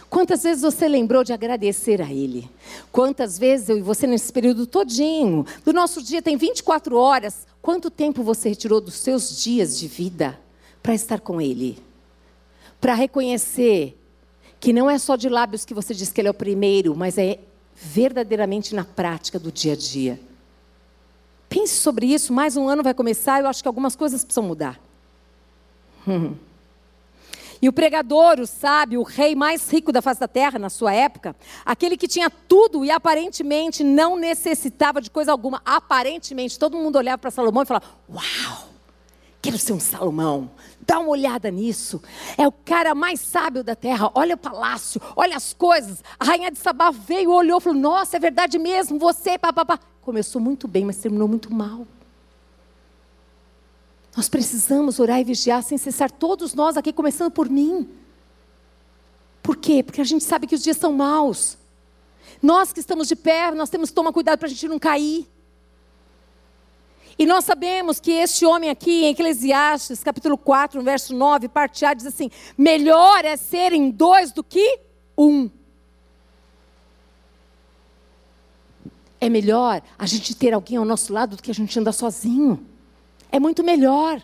Quantas vezes você lembrou de agradecer a Ele? Quantas vezes eu e você nesse período todinho, do nosso dia tem 24 horas, quanto tempo você retirou dos seus dias de vida para estar com Ele? Para reconhecer que não é só de lábios que você diz que Ele é o primeiro, mas é verdadeiramente na prática do dia a dia. Pense sobre isso, mais um ano vai começar, eu acho que algumas coisas precisam mudar. E o pregador, o sábio, o rei mais rico da face da terra na sua época, aquele que tinha tudo e aparentemente não necessitava de coisa alguma, aparentemente, todo mundo olhava para Salomão e falava: Uau, Quero ser um Salomão. Dá uma olhada nisso. É o cara mais sábio da terra. Olha o palácio, olha as coisas. A rainha de Sabá veio, olhou, falou: Nossa, é verdade mesmo, você, papapá. Começou muito bem, mas terminou muito mal. Nós precisamos orar e vigiar sem cessar, todos nós aqui, começando por mim. Por quê? Porque a gente sabe que os dias são maus. Nós que estamos de pé, nós temos que tomar cuidado para a gente não cair. E nós sabemos que este homem aqui, em Eclesiastes, capítulo 4, verso 9, parte A, diz assim: melhor é serem dois do que um. É melhor a gente ter alguém ao nosso lado do que a gente andar sozinho. É muito melhor.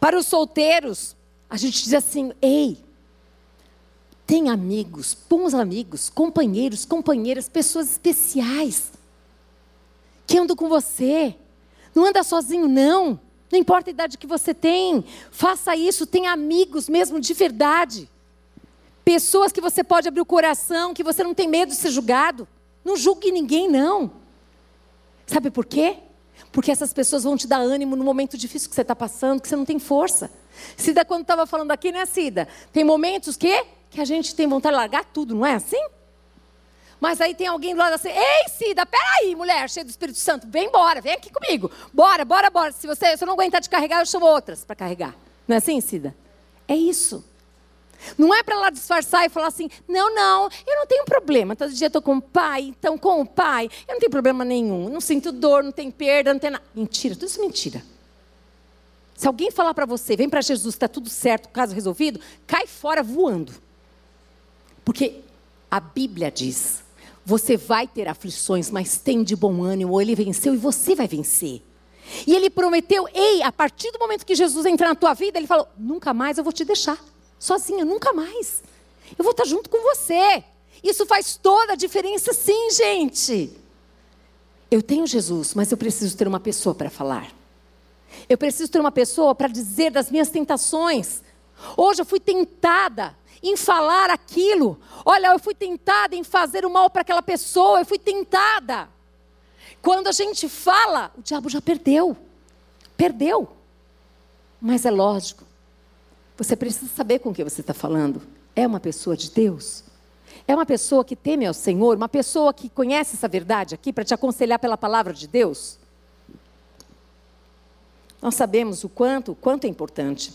Para os solteiros, a gente diz assim: ei, tem amigos, bons amigos, companheiros, companheiras, pessoas especiais que andam com você. Não anda sozinho, não. Não importa a idade que você tem, faça isso. Tem amigos mesmo de verdade. Pessoas que você pode abrir o coração, que você não tem medo de ser julgado. Não julgue ninguém, não. Sabe por quê? Porque essas pessoas vão te dar ânimo no momento difícil que você está passando, que você não tem força. Cida, quando estava falando aqui, né, Cida? Tem momentos que, que a gente tem vontade de largar tudo, não é assim? Mas aí tem alguém do lado assim, ei, Cida, peraí, mulher, cheia do Espírito Santo, vem embora, vem aqui comigo. Bora, bora, bora. Se você, se eu não aguentar te carregar, eu chamo outras para carregar. Não é assim, Cida? É isso. Não é para lá disfarçar e falar assim: não, não, eu não tenho problema. Todo dia estou com o pai, então com o pai, eu não tenho problema nenhum. Não sinto dor, não tenho perda, não tenho nada. Mentira, tudo isso é mentira. Se alguém falar para você, vem para Jesus, está tudo certo, caso resolvido, cai fora voando. Porque a Bíblia diz: você vai ter aflições, mas tem de bom ânimo, ele venceu e você vai vencer. E ele prometeu: ei, a partir do momento que Jesus entrar na tua vida, ele falou: nunca mais eu vou te deixar sozinha, nunca mais. Eu vou estar junto com você. Isso faz toda a diferença, sim, gente. Eu tenho Jesus, mas eu preciso ter uma pessoa para falar. Eu preciso ter uma pessoa para dizer das minhas tentações. Hoje eu fui tentada em falar aquilo. Olha, eu fui tentada em fazer o mal para aquela pessoa. Eu fui tentada. Quando a gente fala, o diabo já perdeu. Perdeu. Mas é lógico você precisa saber com quem você está falando. É uma pessoa de Deus? É uma pessoa que teme ao Senhor? Uma pessoa que conhece essa verdade aqui para te aconselhar pela palavra de Deus? Nós sabemos o quanto, o quanto é importante.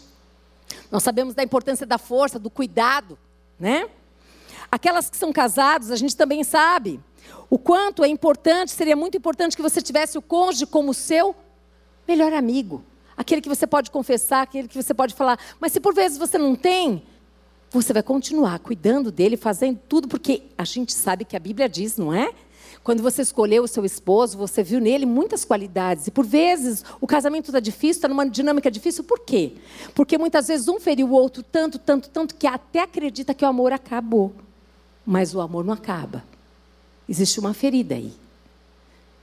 Nós sabemos da importância da força, do cuidado, né? Aquelas que são casados, a gente também sabe o quanto é importante, seria muito importante que você tivesse o cônjuge como seu melhor amigo aquele que você pode confessar, aquele que você pode falar. Mas se por vezes você não tem, você vai continuar cuidando dele, fazendo tudo, porque a gente sabe que a Bíblia diz, não é? Quando você escolheu o seu esposo, você viu nele muitas qualidades. E por vezes o casamento está difícil, está numa dinâmica difícil. Por quê? Porque muitas vezes um feriu o outro tanto, tanto, tanto, que até acredita que o amor acabou. Mas o amor não acaba. Existe uma ferida aí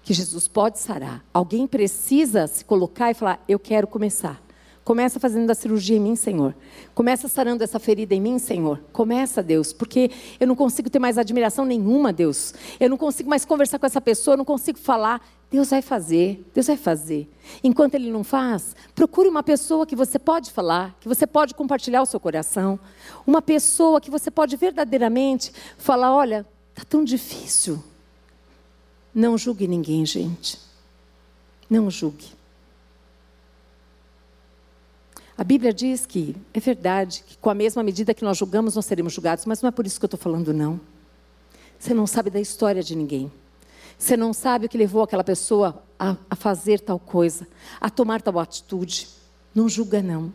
que Jesus pode sarar. Alguém precisa se colocar e falar: Eu quero começar. Começa fazendo a cirurgia em mim, Senhor. Começa sarando essa ferida em mim, Senhor. Começa, Deus, porque eu não consigo ter mais admiração nenhuma, Deus. Eu não consigo mais conversar com essa pessoa, eu não consigo falar. Deus vai fazer, Deus vai fazer. Enquanto Ele não faz, procure uma pessoa que você pode falar, que você pode compartilhar o seu coração. Uma pessoa que você pode verdadeiramente falar: olha, está tão difícil. Não julgue ninguém, gente. Não julgue. A Bíblia diz que é verdade, que com a mesma medida que nós julgamos, nós seremos julgados, mas não é por isso que eu estou falando, não. Você não sabe da história de ninguém. Você não sabe o que levou aquela pessoa a, a fazer tal coisa, a tomar tal atitude. Não julga, não.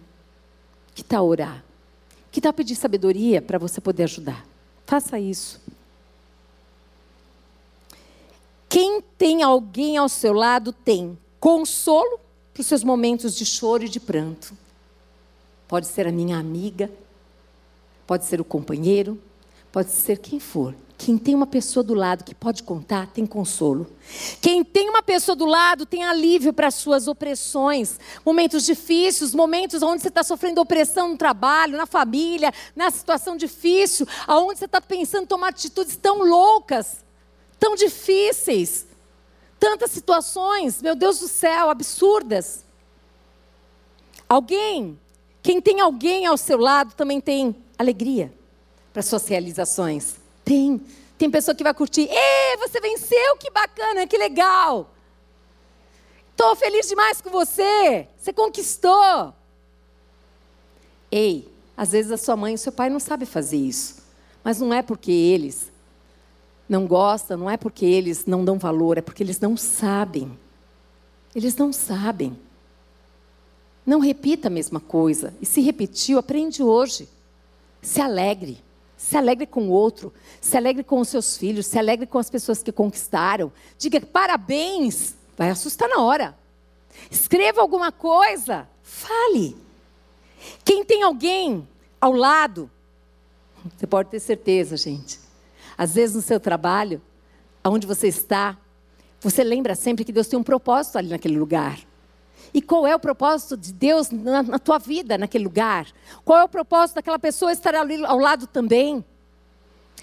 Que tal orar? Que tal pedir sabedoria para você poder ajudar? Faça isso. Quem tem alguém ao seu lado tem consolo para os seus momentos de choro e de pranto. Pode ser a minha amiga, pode ser o companheiro, pode ser quem for. Quem tem uma pessoa do lado que pode contar, tem consolo. Quem tem uma pessoa do lado tem alívio para as suas opressões. Momentos difíceis, momentos onde você está sofrendo opressão no trabalho, na família, na situação difícil, aonde você está pensando em tomar atitudes tão loucas tão difíceis. Tantas situações, meu Deus do céu, absurdas. Alguém, quem tem alguém ao seu lado também tem alegria para suas realizações. Tem. Tem pessoa que vai curtir. Ê, você venceu, que bacana, que legal. Estou feliz demais com você. Você conquistou. Ei, às vezes a sua mãe e o seu pai não sabem fazer isso. Mas não é porque eles não gostam, não é porque eles não dão valor, é porque eles não sabem. Eles não sabem. Não repita a mesma coisa. E se repetiu, aprende hoje. Se alegre. Se alegre com o outro. Se alegre com os seus filhos. Se alegre com as pessoas que conquistaram. Diga parabéns. Vai assustar na hora. Escreva alguma coisa. Fale. Quem tem alguém ao lado, você pode ter certeza, gente. Às vezes no seu trabalho, aonde você está, você lembra sempre que Deus tem um propósito ali naquele lugar. E qual é o propósito de Deus na, na tua vida, naquele lugar? Qual é o propósito daquela pessoa estar ali ao lado também?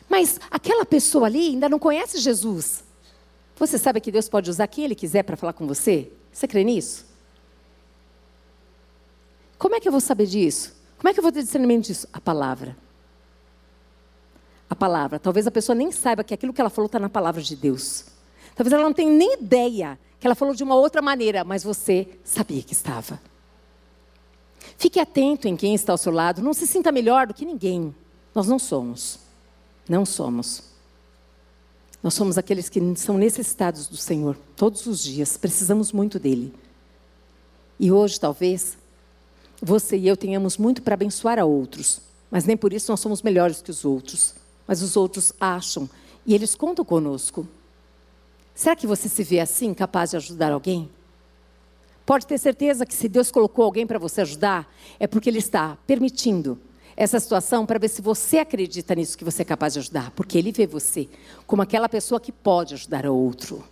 Mas aquela pessoa ali ainda não conhece Jesus. Você sabe que Deus pode usar quem Ele quiser para falar com você? Você crê nisso? Como é que eu vou saber disso? Como é que eu vou ter discernimento disso? A palavra. A palavra. Talvez a pessoa nem saiba que aquilo que ela falou está na palavra de Deus. Talvez ela não tenha nem ideia que ela falou de uma outra maneira, mas você sabia que estava. Fique atento em quem está ao seu lado. Não se sinta melhor do que ninguém. Nós não somos. Não somos. Nós somos aqueles que são necessitados do Senhor todos os dias, precisamos muito dele. E hoje, talvez, você e eu tenhamos muito para abençoar a outros, mas nem por isso nós somos melhores que os outros. Mas os outros acham e eles contam conosco. Será que você se vê assim, capaz de ajudar alguém? Pode ter certeza que se Deus colocou alguém para você ajudar, é porque Ele está permitindo essa situação para ver se você acredita nisso que você é capaz de ajudar, porque ele vê você como aquela pessoa que pode ajudar o outro.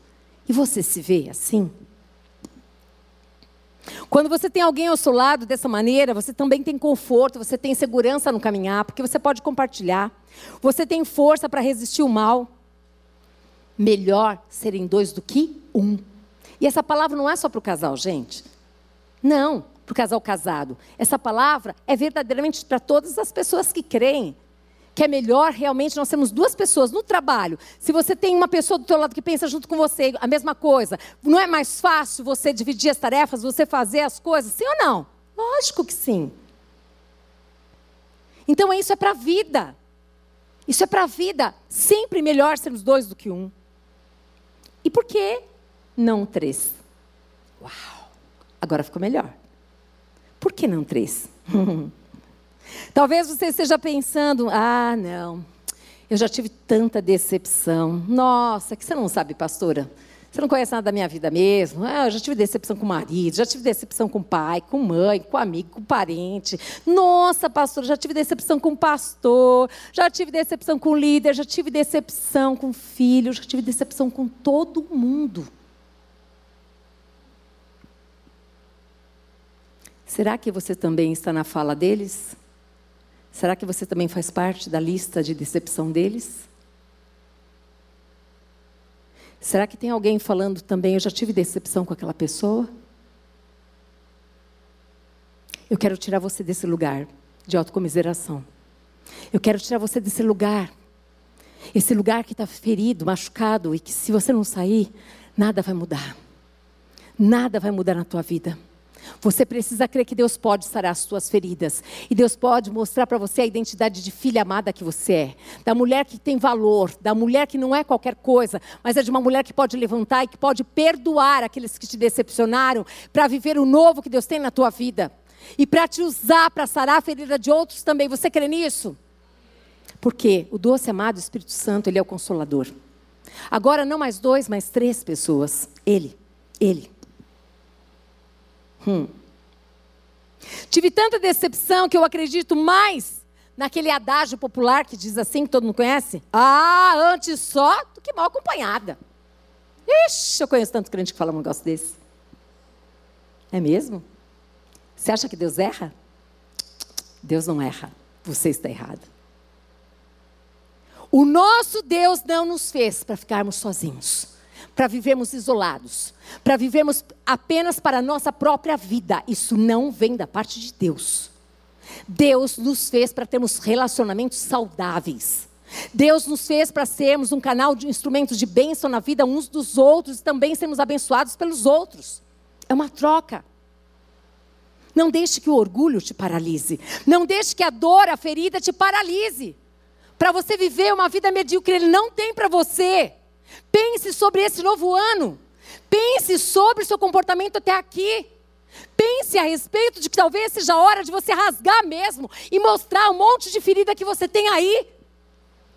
E você se vê assim? Quando você tem alguém ao seu lado dessa maneira, você também tem conforto, você tem segurança no caminhar, porque você pode compartilhar. Você tem força para resistir o mal. Melhor serem dois do que um. E essa palavra não é só para o casal, gente. Não para o casal casado. Essa palavra é verdadeiramente para todas as pessoas que creem. Que é melhor realmente nós temos duas pessoas no trabalho. Se você tem uma pessoa do teu lado que pensa junto com você a mesma coisa, não é mais fácil você dividir as tarefas, você fazer as coisas, sim ou não? Lógico que sim. Então isso é para a vida. Isso é para a vida. Sempre melhor sermos dois do que um. E por que não três? Uau! Agora ficou melhor. Por que não três? Talvez você esteja pensando: ah, não, eu já tive tanta decepção. Nossa, que você não sabe, pastora. Você não conhece nada da minha vida mesmo? Ah, eu já tive decepção com o marido, já tive decepção com o pai, com mãe, com amigo, com parente. Nossa, pastora, já tive decepção com o pastor, já tive decepção com o líder, já tive decepção com o filho, já tive decepção com todo mundo. Será que você também está na fala deles? Será que você também faz parte da lista de decepção deles? Será que tem alguém falando também, eu já tive decepção com aquela pessoa? Eu quero tirar você desse lugar de autocomiseração. Eu quero tirar você desse lugar. Esse lugar que está ferido, machucado e que se você não sair, nada vai mudar. Nada vai mudar na tua vida. Você precisa crer que Deus pode sarar as suas feridas. E Deus pode mostrar para você a identidade de filha amada que você é. Da mulher que tem valor, da mulher que não é qualquer coisa, mas é de uma mulher que pode levantar e que pode perdoar aqueles que te decepcionaram para viver o novo que Deus tem na tua vida. E para te usar para sarar a ferida de outros também. Você crê nisso? Porque o doce amado Espírito Santo, ele é o consolador. Agora não mais dois, mas três pessoas. Ele, ele. Hum. Tive tanta decepção que eu acredito mais naquele adágio popular que diz assim, que todo mundo conhece. Ah, antes só do que mal acompanhada. Ixi, eu conheço tanto crente que fala um negócio desse. É mesmo? Você acha que Deus erra? Deus não erra. Você está errado. O nosso Deus não nos fez para ficarmos sozinhos, para vivermos isolados, para vivermos apenas para a nossa própria vida. Isso não vem da parte de Deus. Deus nos fez para termos relacionamentos saudáveis. Deus nos fez para sermos um canal de instrumentos de bênção na vida uns dos outros e também sermos abençoados pelos outros. É uma troca. Não deixe que o orgulho te paralise. Não deixe que a dor, a ferida te paralise. Para você viver uma vida medíocre, Ele não tem para você. Pense sobre esse novo ano. Pense sobre o seu comportamento até aqui. Pense a respeito de que talvez seja a hora de você rasgar mesmo e mostrar um monte de ferida que você tem aí.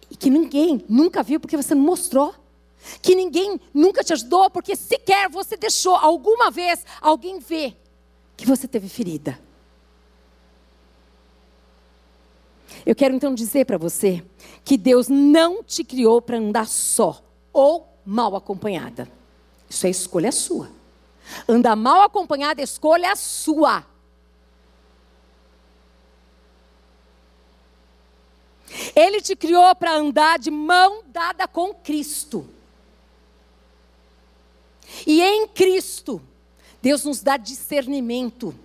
E que ninguém nunca viu porque você não mostrou. Que ninguém nunca te ajudou porque sequer você deixou alguma vez alguém ver que você teve ferida. Eu quero então dizer para você que Deus não te criou para andar só ou mal acompanhada. Isso é escolha sua. Andar mal acompanhada, escolha sua. Ele te criou para andar de mão dada com Cristo. E em Cristo, Deus nos dá discernimento.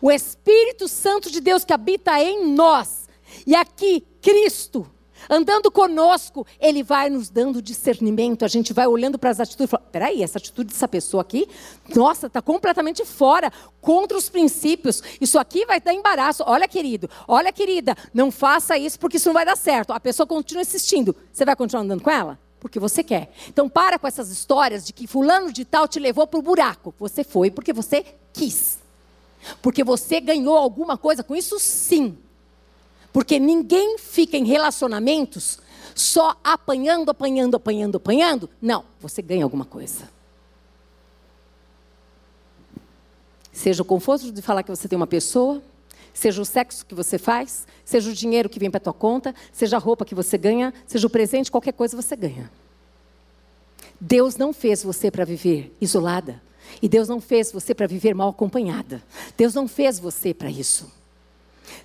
O Espírito Santo de Deus que habita em nós. E aqui, Cristo, andando conosco, Ele vai nos dando discernimento. A gente vai olhando para as atitudes e fala: peraí, essa atitude dessa pessoa aqui, nossa, está completamente fora, contra os princípios. Isso aqui vai dar embaraço. Olha, querido, olha, querida, não faça isso porque isso não vai dar certo. A pessoa continua insistindo. Você vai continuar andando com ela? porque você quer. Então para com essas histórias de que fulano de tal te levou para o buraco. Você foi porque você quis. Porque você ganhou alguma coisa com isso, sim. Porque ninguém fica em relacionamentos só apanhando, apanhando, apanhando, apanhando. Não, você ganha alguma coisa. Seja o conforto de falar que você tem uma pessoa, seja o sexo que você faz, seja o dinheiro que vem para a tua conta, seja a roupa que você ganha, seja o presente, qualquer coisa você ganha. Deus não fez você para viver isolada. E Deus não fez você para viver mal acompanhada. Deus não fez você para isso.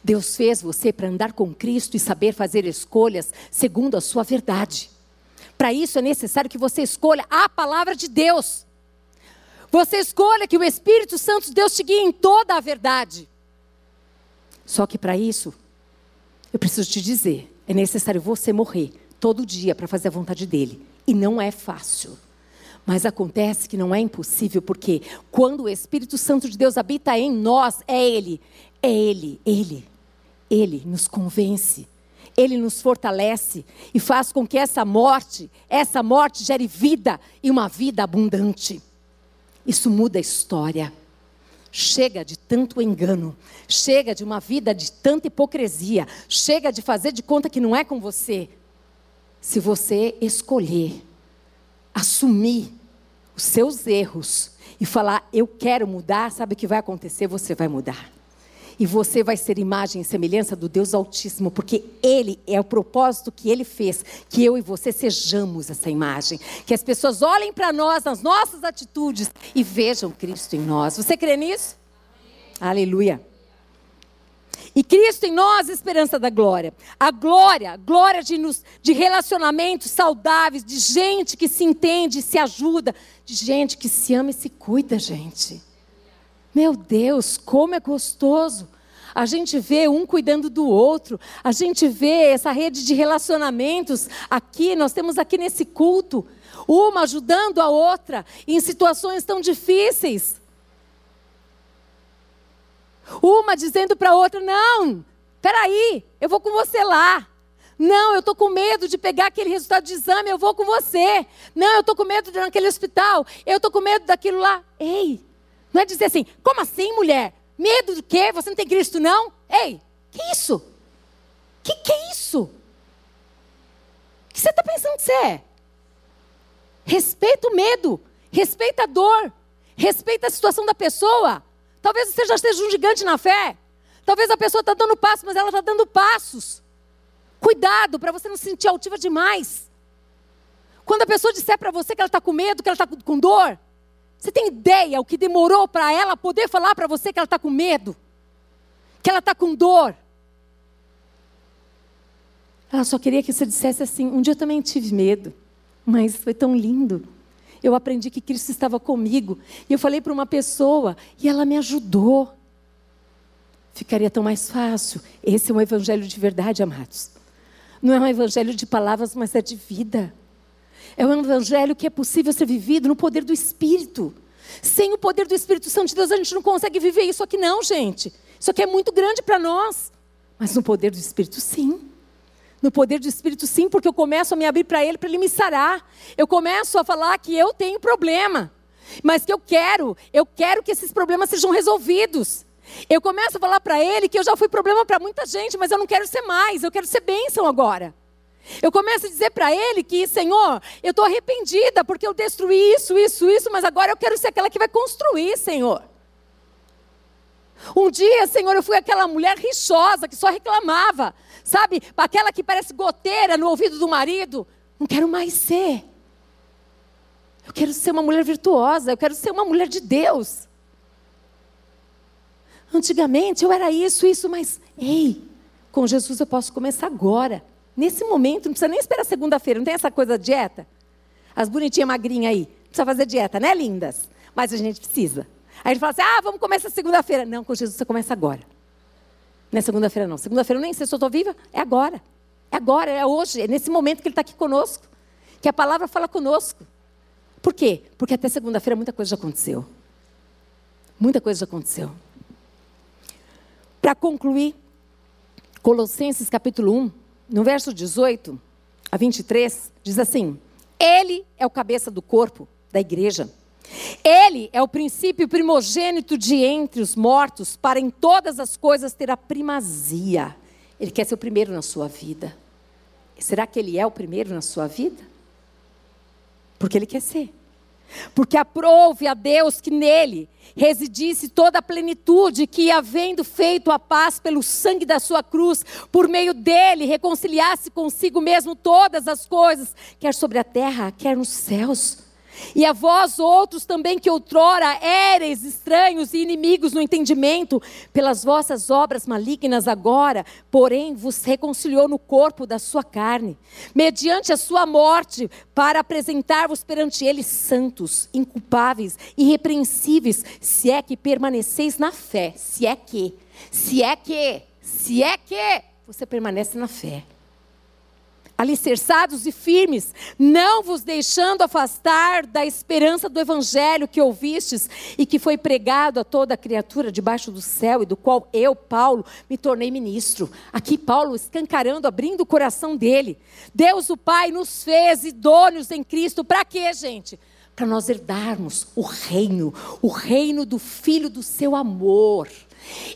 Deus fez você para andar com Cristo e saber fazer escolhas segundo a sua verdade. Para isso é necessário que você escolha a palavra de Deus. Você escolha que o Espírito Santo de Deus te guie em toda a verdade. Só que para isso, eu preciso te dizer, é necessário você morrer todo dia para fazer a vontade dele. E não é fácil. Mas acontece que não é impossível, porque quando o Espírito Santo de Deus habita em nós, é Ele, é Ele, Ele. Ele nos convence, Ele nos fortalece e faz com que essa morte, essa morte gere vida e uma vida abundante. Isso muda a história. Chega de tanto engano, chega de uma vida de tanta hipocrisia, chega de fazer de conta que não é com você. Se você escolher assumir os seus erros e falar, eu quero mudar, sabe o que vai acontecer? Você vai mudar. E você vai ser imagem e semelhança do Deus Altíssimo, porque Ele é o propósito que Ele fez, que eu e você sejamos essa imagem. Que as pessoas olhem para nós, nas nossas atitudes, e vejam Cristo em nós. Você crê nisso? Amém. Aleluia. E Cristo em nós, esperança da glória. A glória, glória de, nos, de relacionamentos saudáveis, de gente que se entende, se ajuda, de gente que se ama e se cuida, gente. Meu Deus, como é gostoso. A gente vê um cuidando do outro, a gente vê essa rede de relacionamentos aqui, nós temos aqui nesse culto, uma ajudando a outra em situações tão difíceis. Uma dizendo para a outra: Não, peraí, eu vou com você lá. Não, eu estou com medo de pegar aquele resultado de exame, eu vou com você. Não, eu estou com medo de ir naquele hospital, eu estou com medo daquilo lá. Ei, não é dizer assim, como assim, mulher? Medo do quê? Você não tem Cristo, não? Ei, que isso? Que que é isso? O que você está pensando que você é? Respeita o medo, respeita a dor, respeita a situação da pessoa. Talvez você já seja um gigante na fé. Talvez a pessoa está dando passos, mas ela está dando passos. Cuidado para você não se sentir altiva demais. Quando a pessoa disser para você que ela está com medo, que ela está com dor, você tem ideia o que demorou para ela poder falar para você que ela está com medo? Que ela está com dor? Ela só queria que você dissesse assim: um dia eu também tive medo, mas foi tão lindo. Eu aprendi que Cristo estava comigo. E eu falei para uma pessoa e ela me ajudou. Ficaria tão mais fácil. Esse é um evangelho de verdade, amados. Não é um evangelho de palavras, mas é de vida. É um evangelho que é possível ser vivido no poder do Espírito. Sem o poder do Espírito Santo de Deus, a gente não consegue viver isso aqui, não, gente. Isso aqui é muito grande para nós. Mas no poder do Espírito, sim. No poder do Espírito, sim, porque eu começo a me abrir para Ele, para Ele me sarar. Eu começo a falar que eu tenho problema, mas que eu quero, eu quero que esses problemas sejam resolvidos. Eu começo a falar para Ele que eu já fui problema para muita gente, mas eu não quero ser mais, eu quero ser bênção agora. Eu começo a dizer para Ele que, Senhor, eu estou arrependida porque eu destruí isso, isso, isso, mas agora eu quero ser aquela que vai construir, Senhor. Um dia, Senhor, eu fui aquela mulher rixosa que só reclamava. Sabe? Aquela que parece goteira no ouvido do marido. Não quero mais ser. Eu quero ser uma mulher virtuosa. Eu quero ser uma mulher de Deus. Antigamente eu era isso, isso, mas ei, com Jesus eu posso começar agora. Nesse momento, não precisa nem esperar segunda-feira. Não tem essa coisa de dieta? As bonitinhas magrinhas aí. Não precisa fazer dieta, né, lindas? Mas a gente precisa. Aí ele fala assim: ah, vamos começar segunda-feira. Não, com Jesus você começa agora. Não é segunda-feira, não. Segunda-feira nem sei se eu estou viva, é agora. É agora, é hoje, é nesse momento que Ele está aqui conosco. Que a palavra fala conosco. Por quê? Porque até segunda-feira muita coisa já aconteceu. Muita coisa já aconteceu. Para concluir, Colossenses capítulo 1, no verso 18 a 23, diz assim: Ele é o cabeça do corpo da igreja ele é o princípio primogênito de entre os mortos, para em todas as coisas ter a primazia. Ele quer ser o primeiro na sua vida. Será que ele é o primeiro na sua vida? Porque ele quer ser. Porque aprove a Deus que nele residisse toda a plenitude, que, havendo feito a paz pelo sangue da sua cruz, por meio dele reconciliasse consigo mesmo todas as coisas, quer sobre a terra, quer nos céus. E a vós outros também que outrora éreis estranhos e inimigos no entendimento, pelas vossas obras malignas agora, porém vos reconciliou no corpo da sua carne, mediante a sua morte, para apresentar-vos perante ele santos, inculpáveis, irrepreensíveis, se é que permaneceis na fé, se é que, se é que, se é que você permanece na fé alicerçados e firmes, não vos deixando afastar da esperança do evangelho que ouvistes e que foi pregado a toda criatura debaixo do céu e do qual eu, Paulo, me tornei ministro. Aqui Paulo escancarando, abrindo o coração dele. Deus o Pai nos fez idôneos em Cristo para quê, gente? Para nós herdarmos o reino, o reino do filho do seu amor.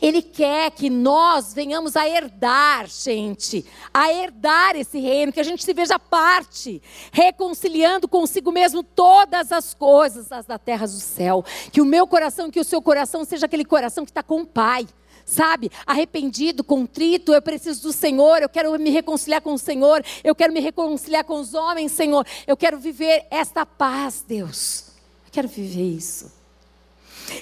Ele quer que nós venhamos a herdar, gente, a herdar esse reino, que a gente se veja parte, reconciliando consigo mesmo todas as coisas, as da terra do céu. Que o meu coração, que o seu coração seja aquele coração que está com o Pai sabe, arrependido, contrito, eu preciso do Senhor, eu quero me reconciliar com o Senhor, eu quero me reconciliar com os homens, Senhor, eu quero viver esta paz, Deus, eu quero viver isso.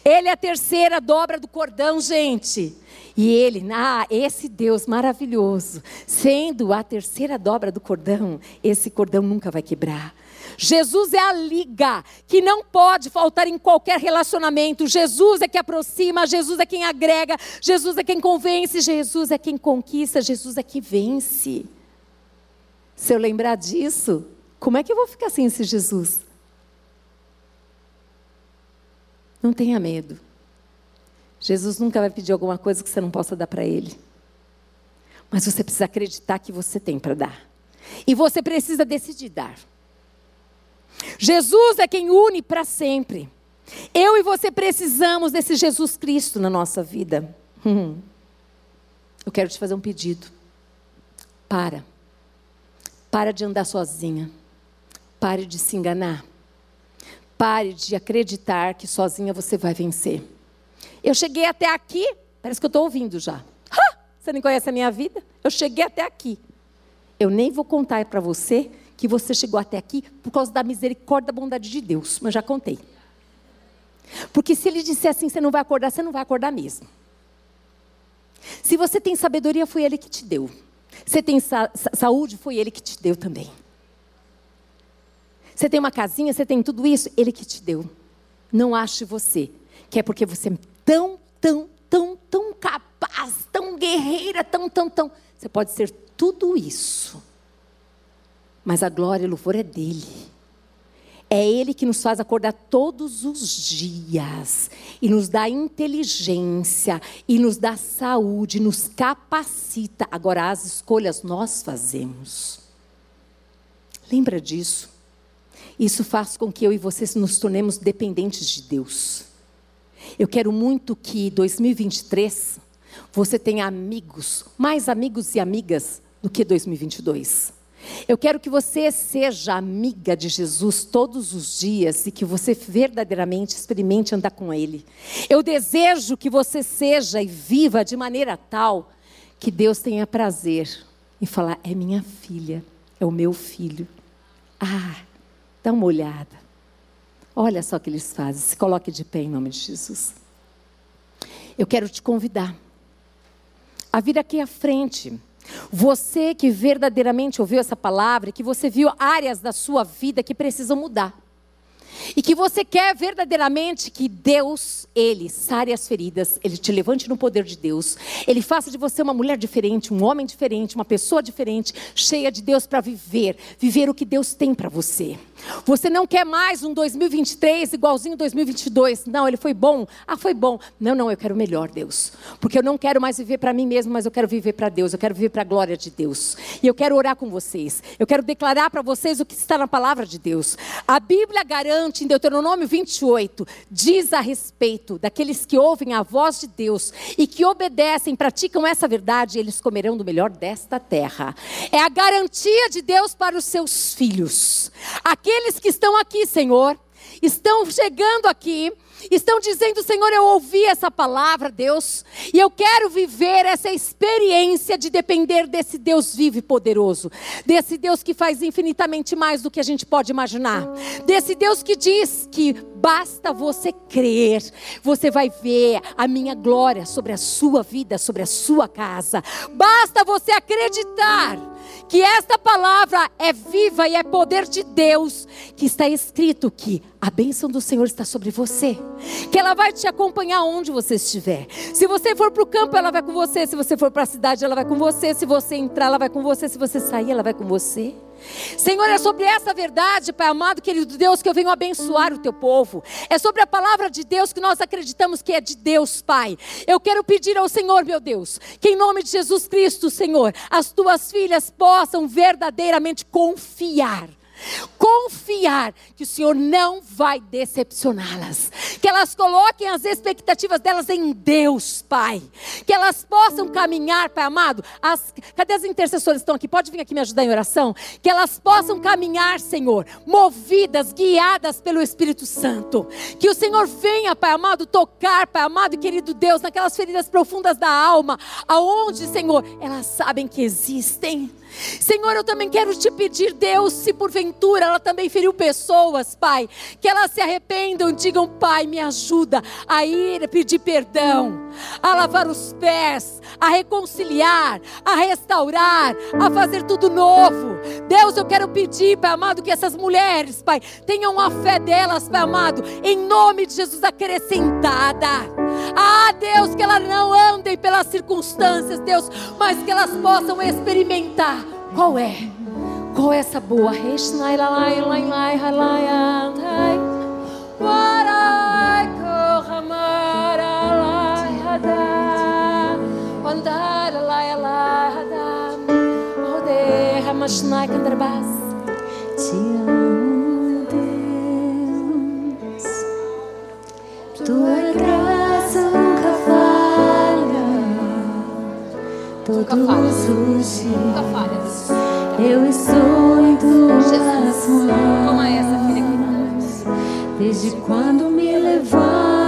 Ele é a terceira dobra do cordão, gente. E ele, ah, esse Deus maravilhoso, sendo a terceira dobra do cordão, esse cordão nunca vai quebrar. Jesus é a liga que não pode faltar em qualquer relacionamento. Jesus é que aproxima, Jesus é quem agrega, Jesus é quem convence, Jesus é quem conquista, Jesus é que vence. Se eu lembrar disso, como é que eu vou ficar sem esse Jesus? Não tenha medo. Jesus nunca vai pedir alguma coisa que você não possa dar para Ele. Mas você precisa acreditar que você tem para dar. E você precisa decidir dar. Jesus é quem une para sempre. Eu e você precisamos desse Jesus Cristo na nossa vida. Hum. Eu quero te fazer um pedido. Para. Para de andar sozinha. Pare de se enganar. Pare de acreditar que sozinha você vai vencer. Eu cheguei até aqui, parece que eu estou ouvindo já. Ha! Você nem conhece a minha vida? Eu cheguei até aqui. Eu nem vou contar para você que você chegou até aqui por causa da misericórdia da bondade de Deus, mas já contei. Porque se ele disser assim, você não vai acordar, você não vai acordar mesmo. Se você tem sabedoria, foi ele que te deu. Você tem sa saúde, foi ele que te deu também. Você tem uma casinha, você tem tudo isso, Ele que te deu. Não ache você, que é porque você é tão, tão, tão, tão capaz, tão guerreira, tão, tão, tão. Você pode ser tudo isso. Mas a glória e o louvor é dele. É Ele que nos faz acordar todos os dias e nos dá inteligência e nos dá saúde, nos capacita. Agora, as escolhas nós fazemos. Lembra disso? Isso faz com que eu e vocês nos tornemos dependentes de Deus. Eu quero muito que 2023 você tenha amigos, mais amigos e amigas do que 2022. Eu quero que você seja amiga de Jesus todos os dias e que você verdadeiramente experimente andar com Ele. Eu desejo que você seja e viva de maneira tal que Deus tenha prazer em falar: é minha filha, é o meu filho. Ah, dá uma olhada. Olha só o que eles fazem. Se coloque de pé em nome de Jesus. Eu quero te convidar a vir aqui à frente. Você que verdadeiramente ouviu essa palavra, que você viu áreas da sua vida que precisam mudar. E que você quer verdadeiramente que Deus, Ele, sare as feridas, Ele te levante no poder de Deus, Ele faça de você uma mulher diferente, um homem diferente, uma pessoa diferente, cheia de Deus para viver, viver o que Deus tem para você. Você não quer mais um 2023 igualzinho 2022. Não, ele foi bom. Ah, foi bom. Não, não, eu quero melhor, Deus. Porque eu não quero mais viver para mim mesmo, mas eu quero viver para Deus. Eu quero viver para a glória de Deus. E eu quero orar com vocês. Eu quero declarar para vocês o que está na palavra de Deus. A Bíblia garante em Deuteronômio 28 diz a respeito daqueles que ouvem a voz de Deus e que obedecem, praticam essa verdade, eles comerão do melhor desta terra. É a garantia de Deus para os seus filhos. Aqui aqueles que estão aqui, Senhor, estão chegando aqui estão dizendo: Senhor, eu ouvi essa palavra, Deus, e eu quero viver essa experiência de depender desse Deus vivo e poderoso, desse Deus que faz infinitamente mais do que a gente pode imaginar, desse Deus que diz que basta você crer, você vai ver a minha glória sobre a sua vida, sobre a sua casa, basta você acreditar que esta palavra é viva e é poder de Deus, que está escrito que a bênção do Senhor está sobre você, que ela vai te acompanhar onde você estiver. Se você for para o campo, ela vai com você. Se você for para a cidade, ela vai com você. Se você entrar, ela vai com você. Se você sair, ela vai com você. Senhor, é sobre essa verdade, Pai amado, querido Deus, que eu venho abençoar o teu povo. É sobre a palavra de Deus que nós acreditamos que é de Deus, Pai. Eu quero pedir ao Senhor, meu Deus, que em nome de Jesus Cristo, Senhor, as tuas filhas possam verdadeiramente confiar Confiar que o Senhor não vai decepcioná-las. Que elas coloquem as expectativas delas em Deus, Pai. Que elas possam caminhar, Pai amado. As, cadê as intercessoras estão aqui? Pode vir aqui me ajudar em oração? Que elas possam caminhar, Senhor, movidas, guiadas pelo Espírito Santo. Que o Senhor venha, Pai amado, tocar, Pai amado e querido Deus, naquelas feridas profundas da alma, aonde, Senhor, elas sabem que existem. Senhor, eu também quero te pedir, Deus, se porventura ela também feriu pessoas, Pai, que elas se arrependam, digam, Pai, me ajuda a ir pedir perdão, a lavar os pés, a reconciliar, a restaurar, a fazer tudo novo. Deus, eu quero pedir, Pai amado, que essas mulheres, Pai, tenham a fé delas, Pai amado, em nome de Jesus acrescentada. Ah, Deus, que elas não andem pelas circunstâncias, Deus, mas que elas possam experimentar qual é? Qual é essa boa? Te amo, Deus. Tua Todos os dias. Eu estou em tuas mãos. Desde quando me levanto.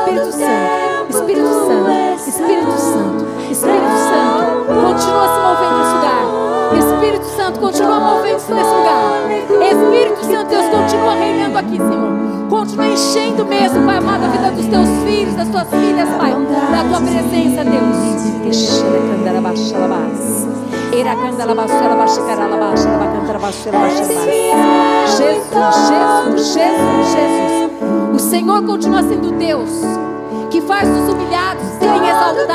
Espírito Santo, Espírito Santo, Espírito Santo, Espírito Santo. Continua se movendo nesse lugar. Espírito Santo, continua movendo-se nesse lugar. Espírito Santo, Deus, continua reinando aqui, Senhor. Continua enchendo mesmo, Pai amado, a vida dos teus filhos, das tuas filhas, Pai. Da tua presença, Deus. Jesus, Jesus, Jesus, Jesus. O Senhor continua sendo Deus que faz os humilhados serem exaltados,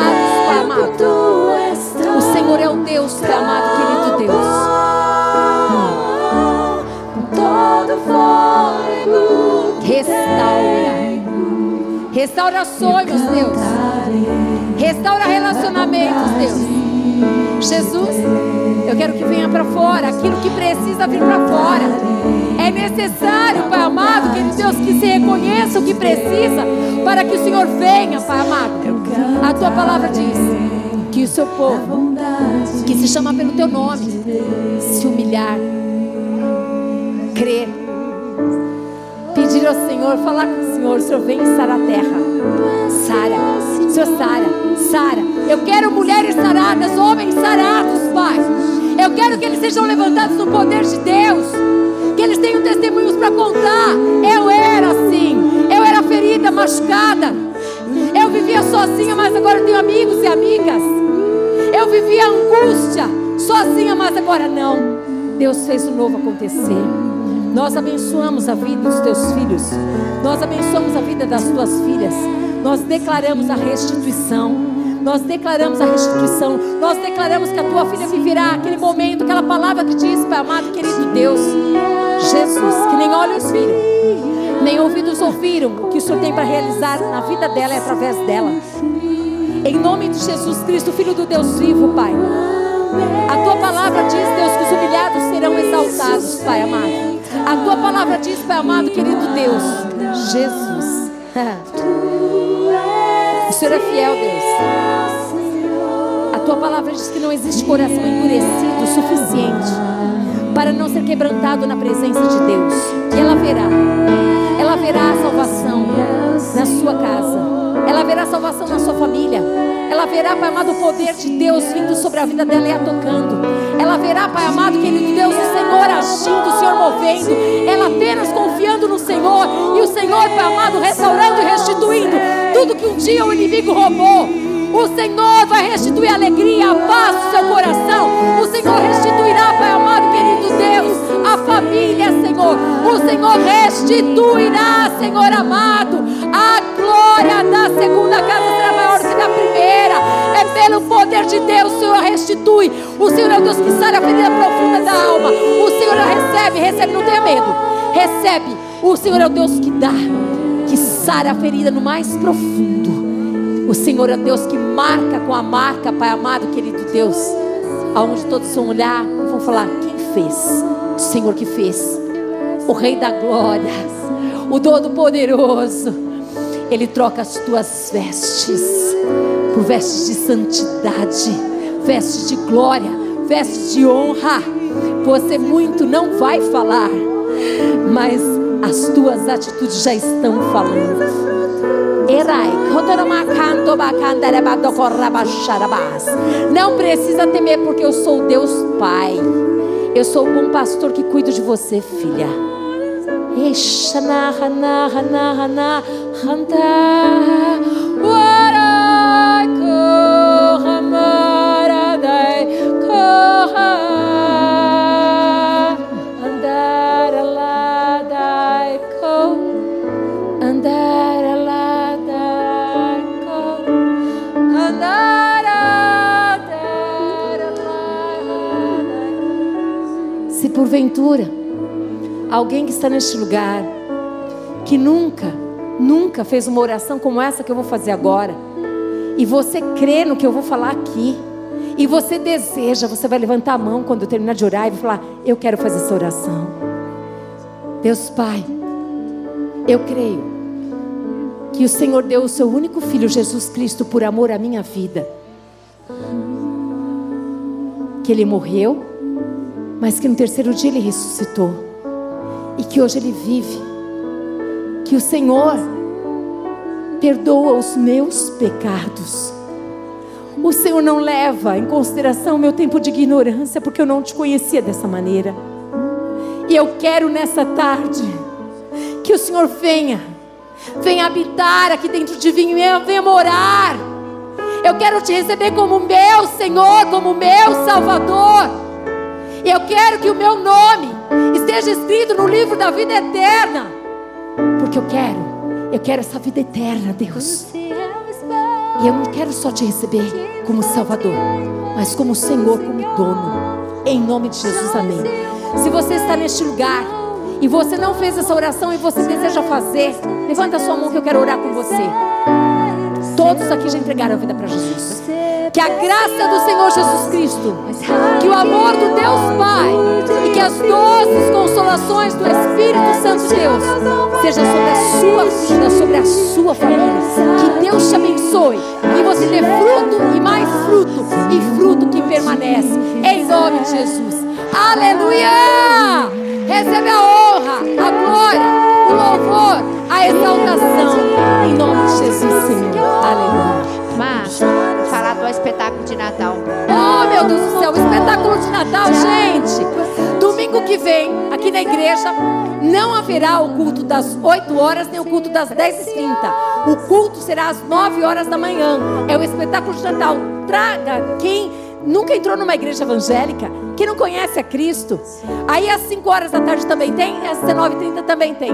amado. O Senhor é o Deus, amado, querido Deus. Restaura. Restaura sonhos, Deus. Restaura relacionamentos, Deus. Jesus, eu quero que venha para fora aquilo que precisa vir para fora. É necessário, Pai amado, querido Deus, que se reconheça o que precisa para que o Senhor venha, Pai amado. A tua palavra diz que o seu povo, que se chama pelo teu nome, se humilhar, crer, pedir ao Senhor, falar com o Senhor, o Senhor vem e sara a terra. Sara, Senhor Sara, Sara. Eu quero mulheres saradas, homens sarados, Pai. Eu quero que eles sejam levantados no poder de Deus. Que eles tenham testemunhos para contar. Eu era assim. Eu era ferida, machucada. Eu vivia sozinha, mas agora tenho amigos e amigas. Eu vivia angústia, sozinha, mas agora não. Deus fez o novo acontecer. Nós abençoamos a vida dos teus filhos. Nós abençoamos a vida das tuas filhas. Nós declaramos a restituição. Nós declaramos a restituição. Nós declaramos que a tua filha viverá aquele momento, aquela palavra que diz, Pai amado, querido Deus, Jesus, que nem olhos viram, nem ouvidos ouviram o que o Senhor tem para realizar na vida dela e através dela. Em nome de Jesus Cristo, Filho do Deus vivo, Pai. A tua palavra diz, Deus, que os humilhados serão exaltados, Pai amado. A tua palavra diz, Pai amado, querido Deus, Jesus. o Senhor é fiel, Deus. A tua palavra diz que não existe coração endurecido o suficiente para não ser quebrantado na presença de Deus. E ela verá. Ela verá a salvação na sua casa. Ela verá salvação na sua família. Ela verá, Pai amado, o poder de Deus vindo sobre a vida dela e a tocando. Ela verá, Pai amado, querido Deus, o Senhor agindo, o Senhor movendo. Ela apenas confiando no Senhor. E o Senhor, Pai amado, restaurando e restituindo tudo que um dia o inimigo roubou. O Senhor vai restituir a alegria, a paz seu coração. O Senhor restituirá, Pai amado, querido Deus, a família, Senhor. O Senhor restituirá, Senhor amado, a glória da segunda casa da primeira. É pelo poder de Deus, o Senhor restitui. O Senhor é o Deus que sai a ferida profunda da alma. O Senhor recebe, recebe, não tenha medo. Recebe. O Senhor é o Deus que dá, que sara a ferida no mais profundo. O Senhor é Deus que marca com a marca, Pai amado, querido Deus. Aonde todos vão olhar vão falar: quem fez? O Senhor que fez. O Rei da Glória, o Todo-Poderoso. Ele troca as tuas vestes por vestes de santidade, vestes de glória, vestes de honra. Você muito não vai falar, mas as tuas atitudes já estão falando. Não precisa temer, porque eu sou Deus Pai. Eu sou o bom pastor que cuido de você, filha. Porventura, alguém que está neste lugar, que nunca, nunca fez uma oração como essa que eu vou fazer agora, e você crê no que eu vou falar aqui, e você deseja, você vai levantar a mão quando eu terminar de orar e vai falar: Eu quero fazer essa oração. Deus Pai, eu creio que o Senhor deu o seu único filho, Jesus Cristo, por amor à minha vida. Que ele morreu mas que no terceiro dia ele ressuscitou e que hoje ele vive. Que o Senhor perdoa os meus pecados. O Senhor não leva em consideração o meu tempo de ignorância, porque eu não te conhecia dessa maneira. E eu quero nessa tarde que o Senhor venha, venha habitar aqui dentro de mim, venha morar. Eu quero te receber como meu Senhor, como meu Salvador. Eu quero que o meu nome esteja escrito no livro da vida eterna. Porque eu quero, eu quero essa vida eterna, Deus. E eu não quero só te receber como Salvador, mas como Senhor, como dono. Em nome de Jesus, amém. Se você está neste lugar e você não fez essa oração e você deseja fazer, levanta sua mão que eu quero orar com você. Todos aqui já entregaram a vida para Jesus. Que a graça do Senhor Jesus Cristo, que o amor do Deus Pai e que as doces consolações do Espírito Santo de Deus seja sobre a sua vida, sobre a sua família. Que Deus te abençoe e você dê fruto e mais fruto e fruto que permanece. Em nome de Jesus. Aleluia! Recebe a honra, a glória, o louvor, a exaltação. Em nome de Jesus, Senhor. Aleluia. Mas falar do espetáculo de Natal. Oh, meu Deus do céu, espetáculo de Natal, gente. Domingo que vem, aqui na igreja, não haverá o culto das 8 horas nem o culto das 10h30. O culto será às 9 horas da manhã. É o espetáculo de Natal. Traga quem nunca entrou numa igreja evangélica, que não conhece a Cristo. Aí às 5 horas da tarde também tem, às 19h30 também tem.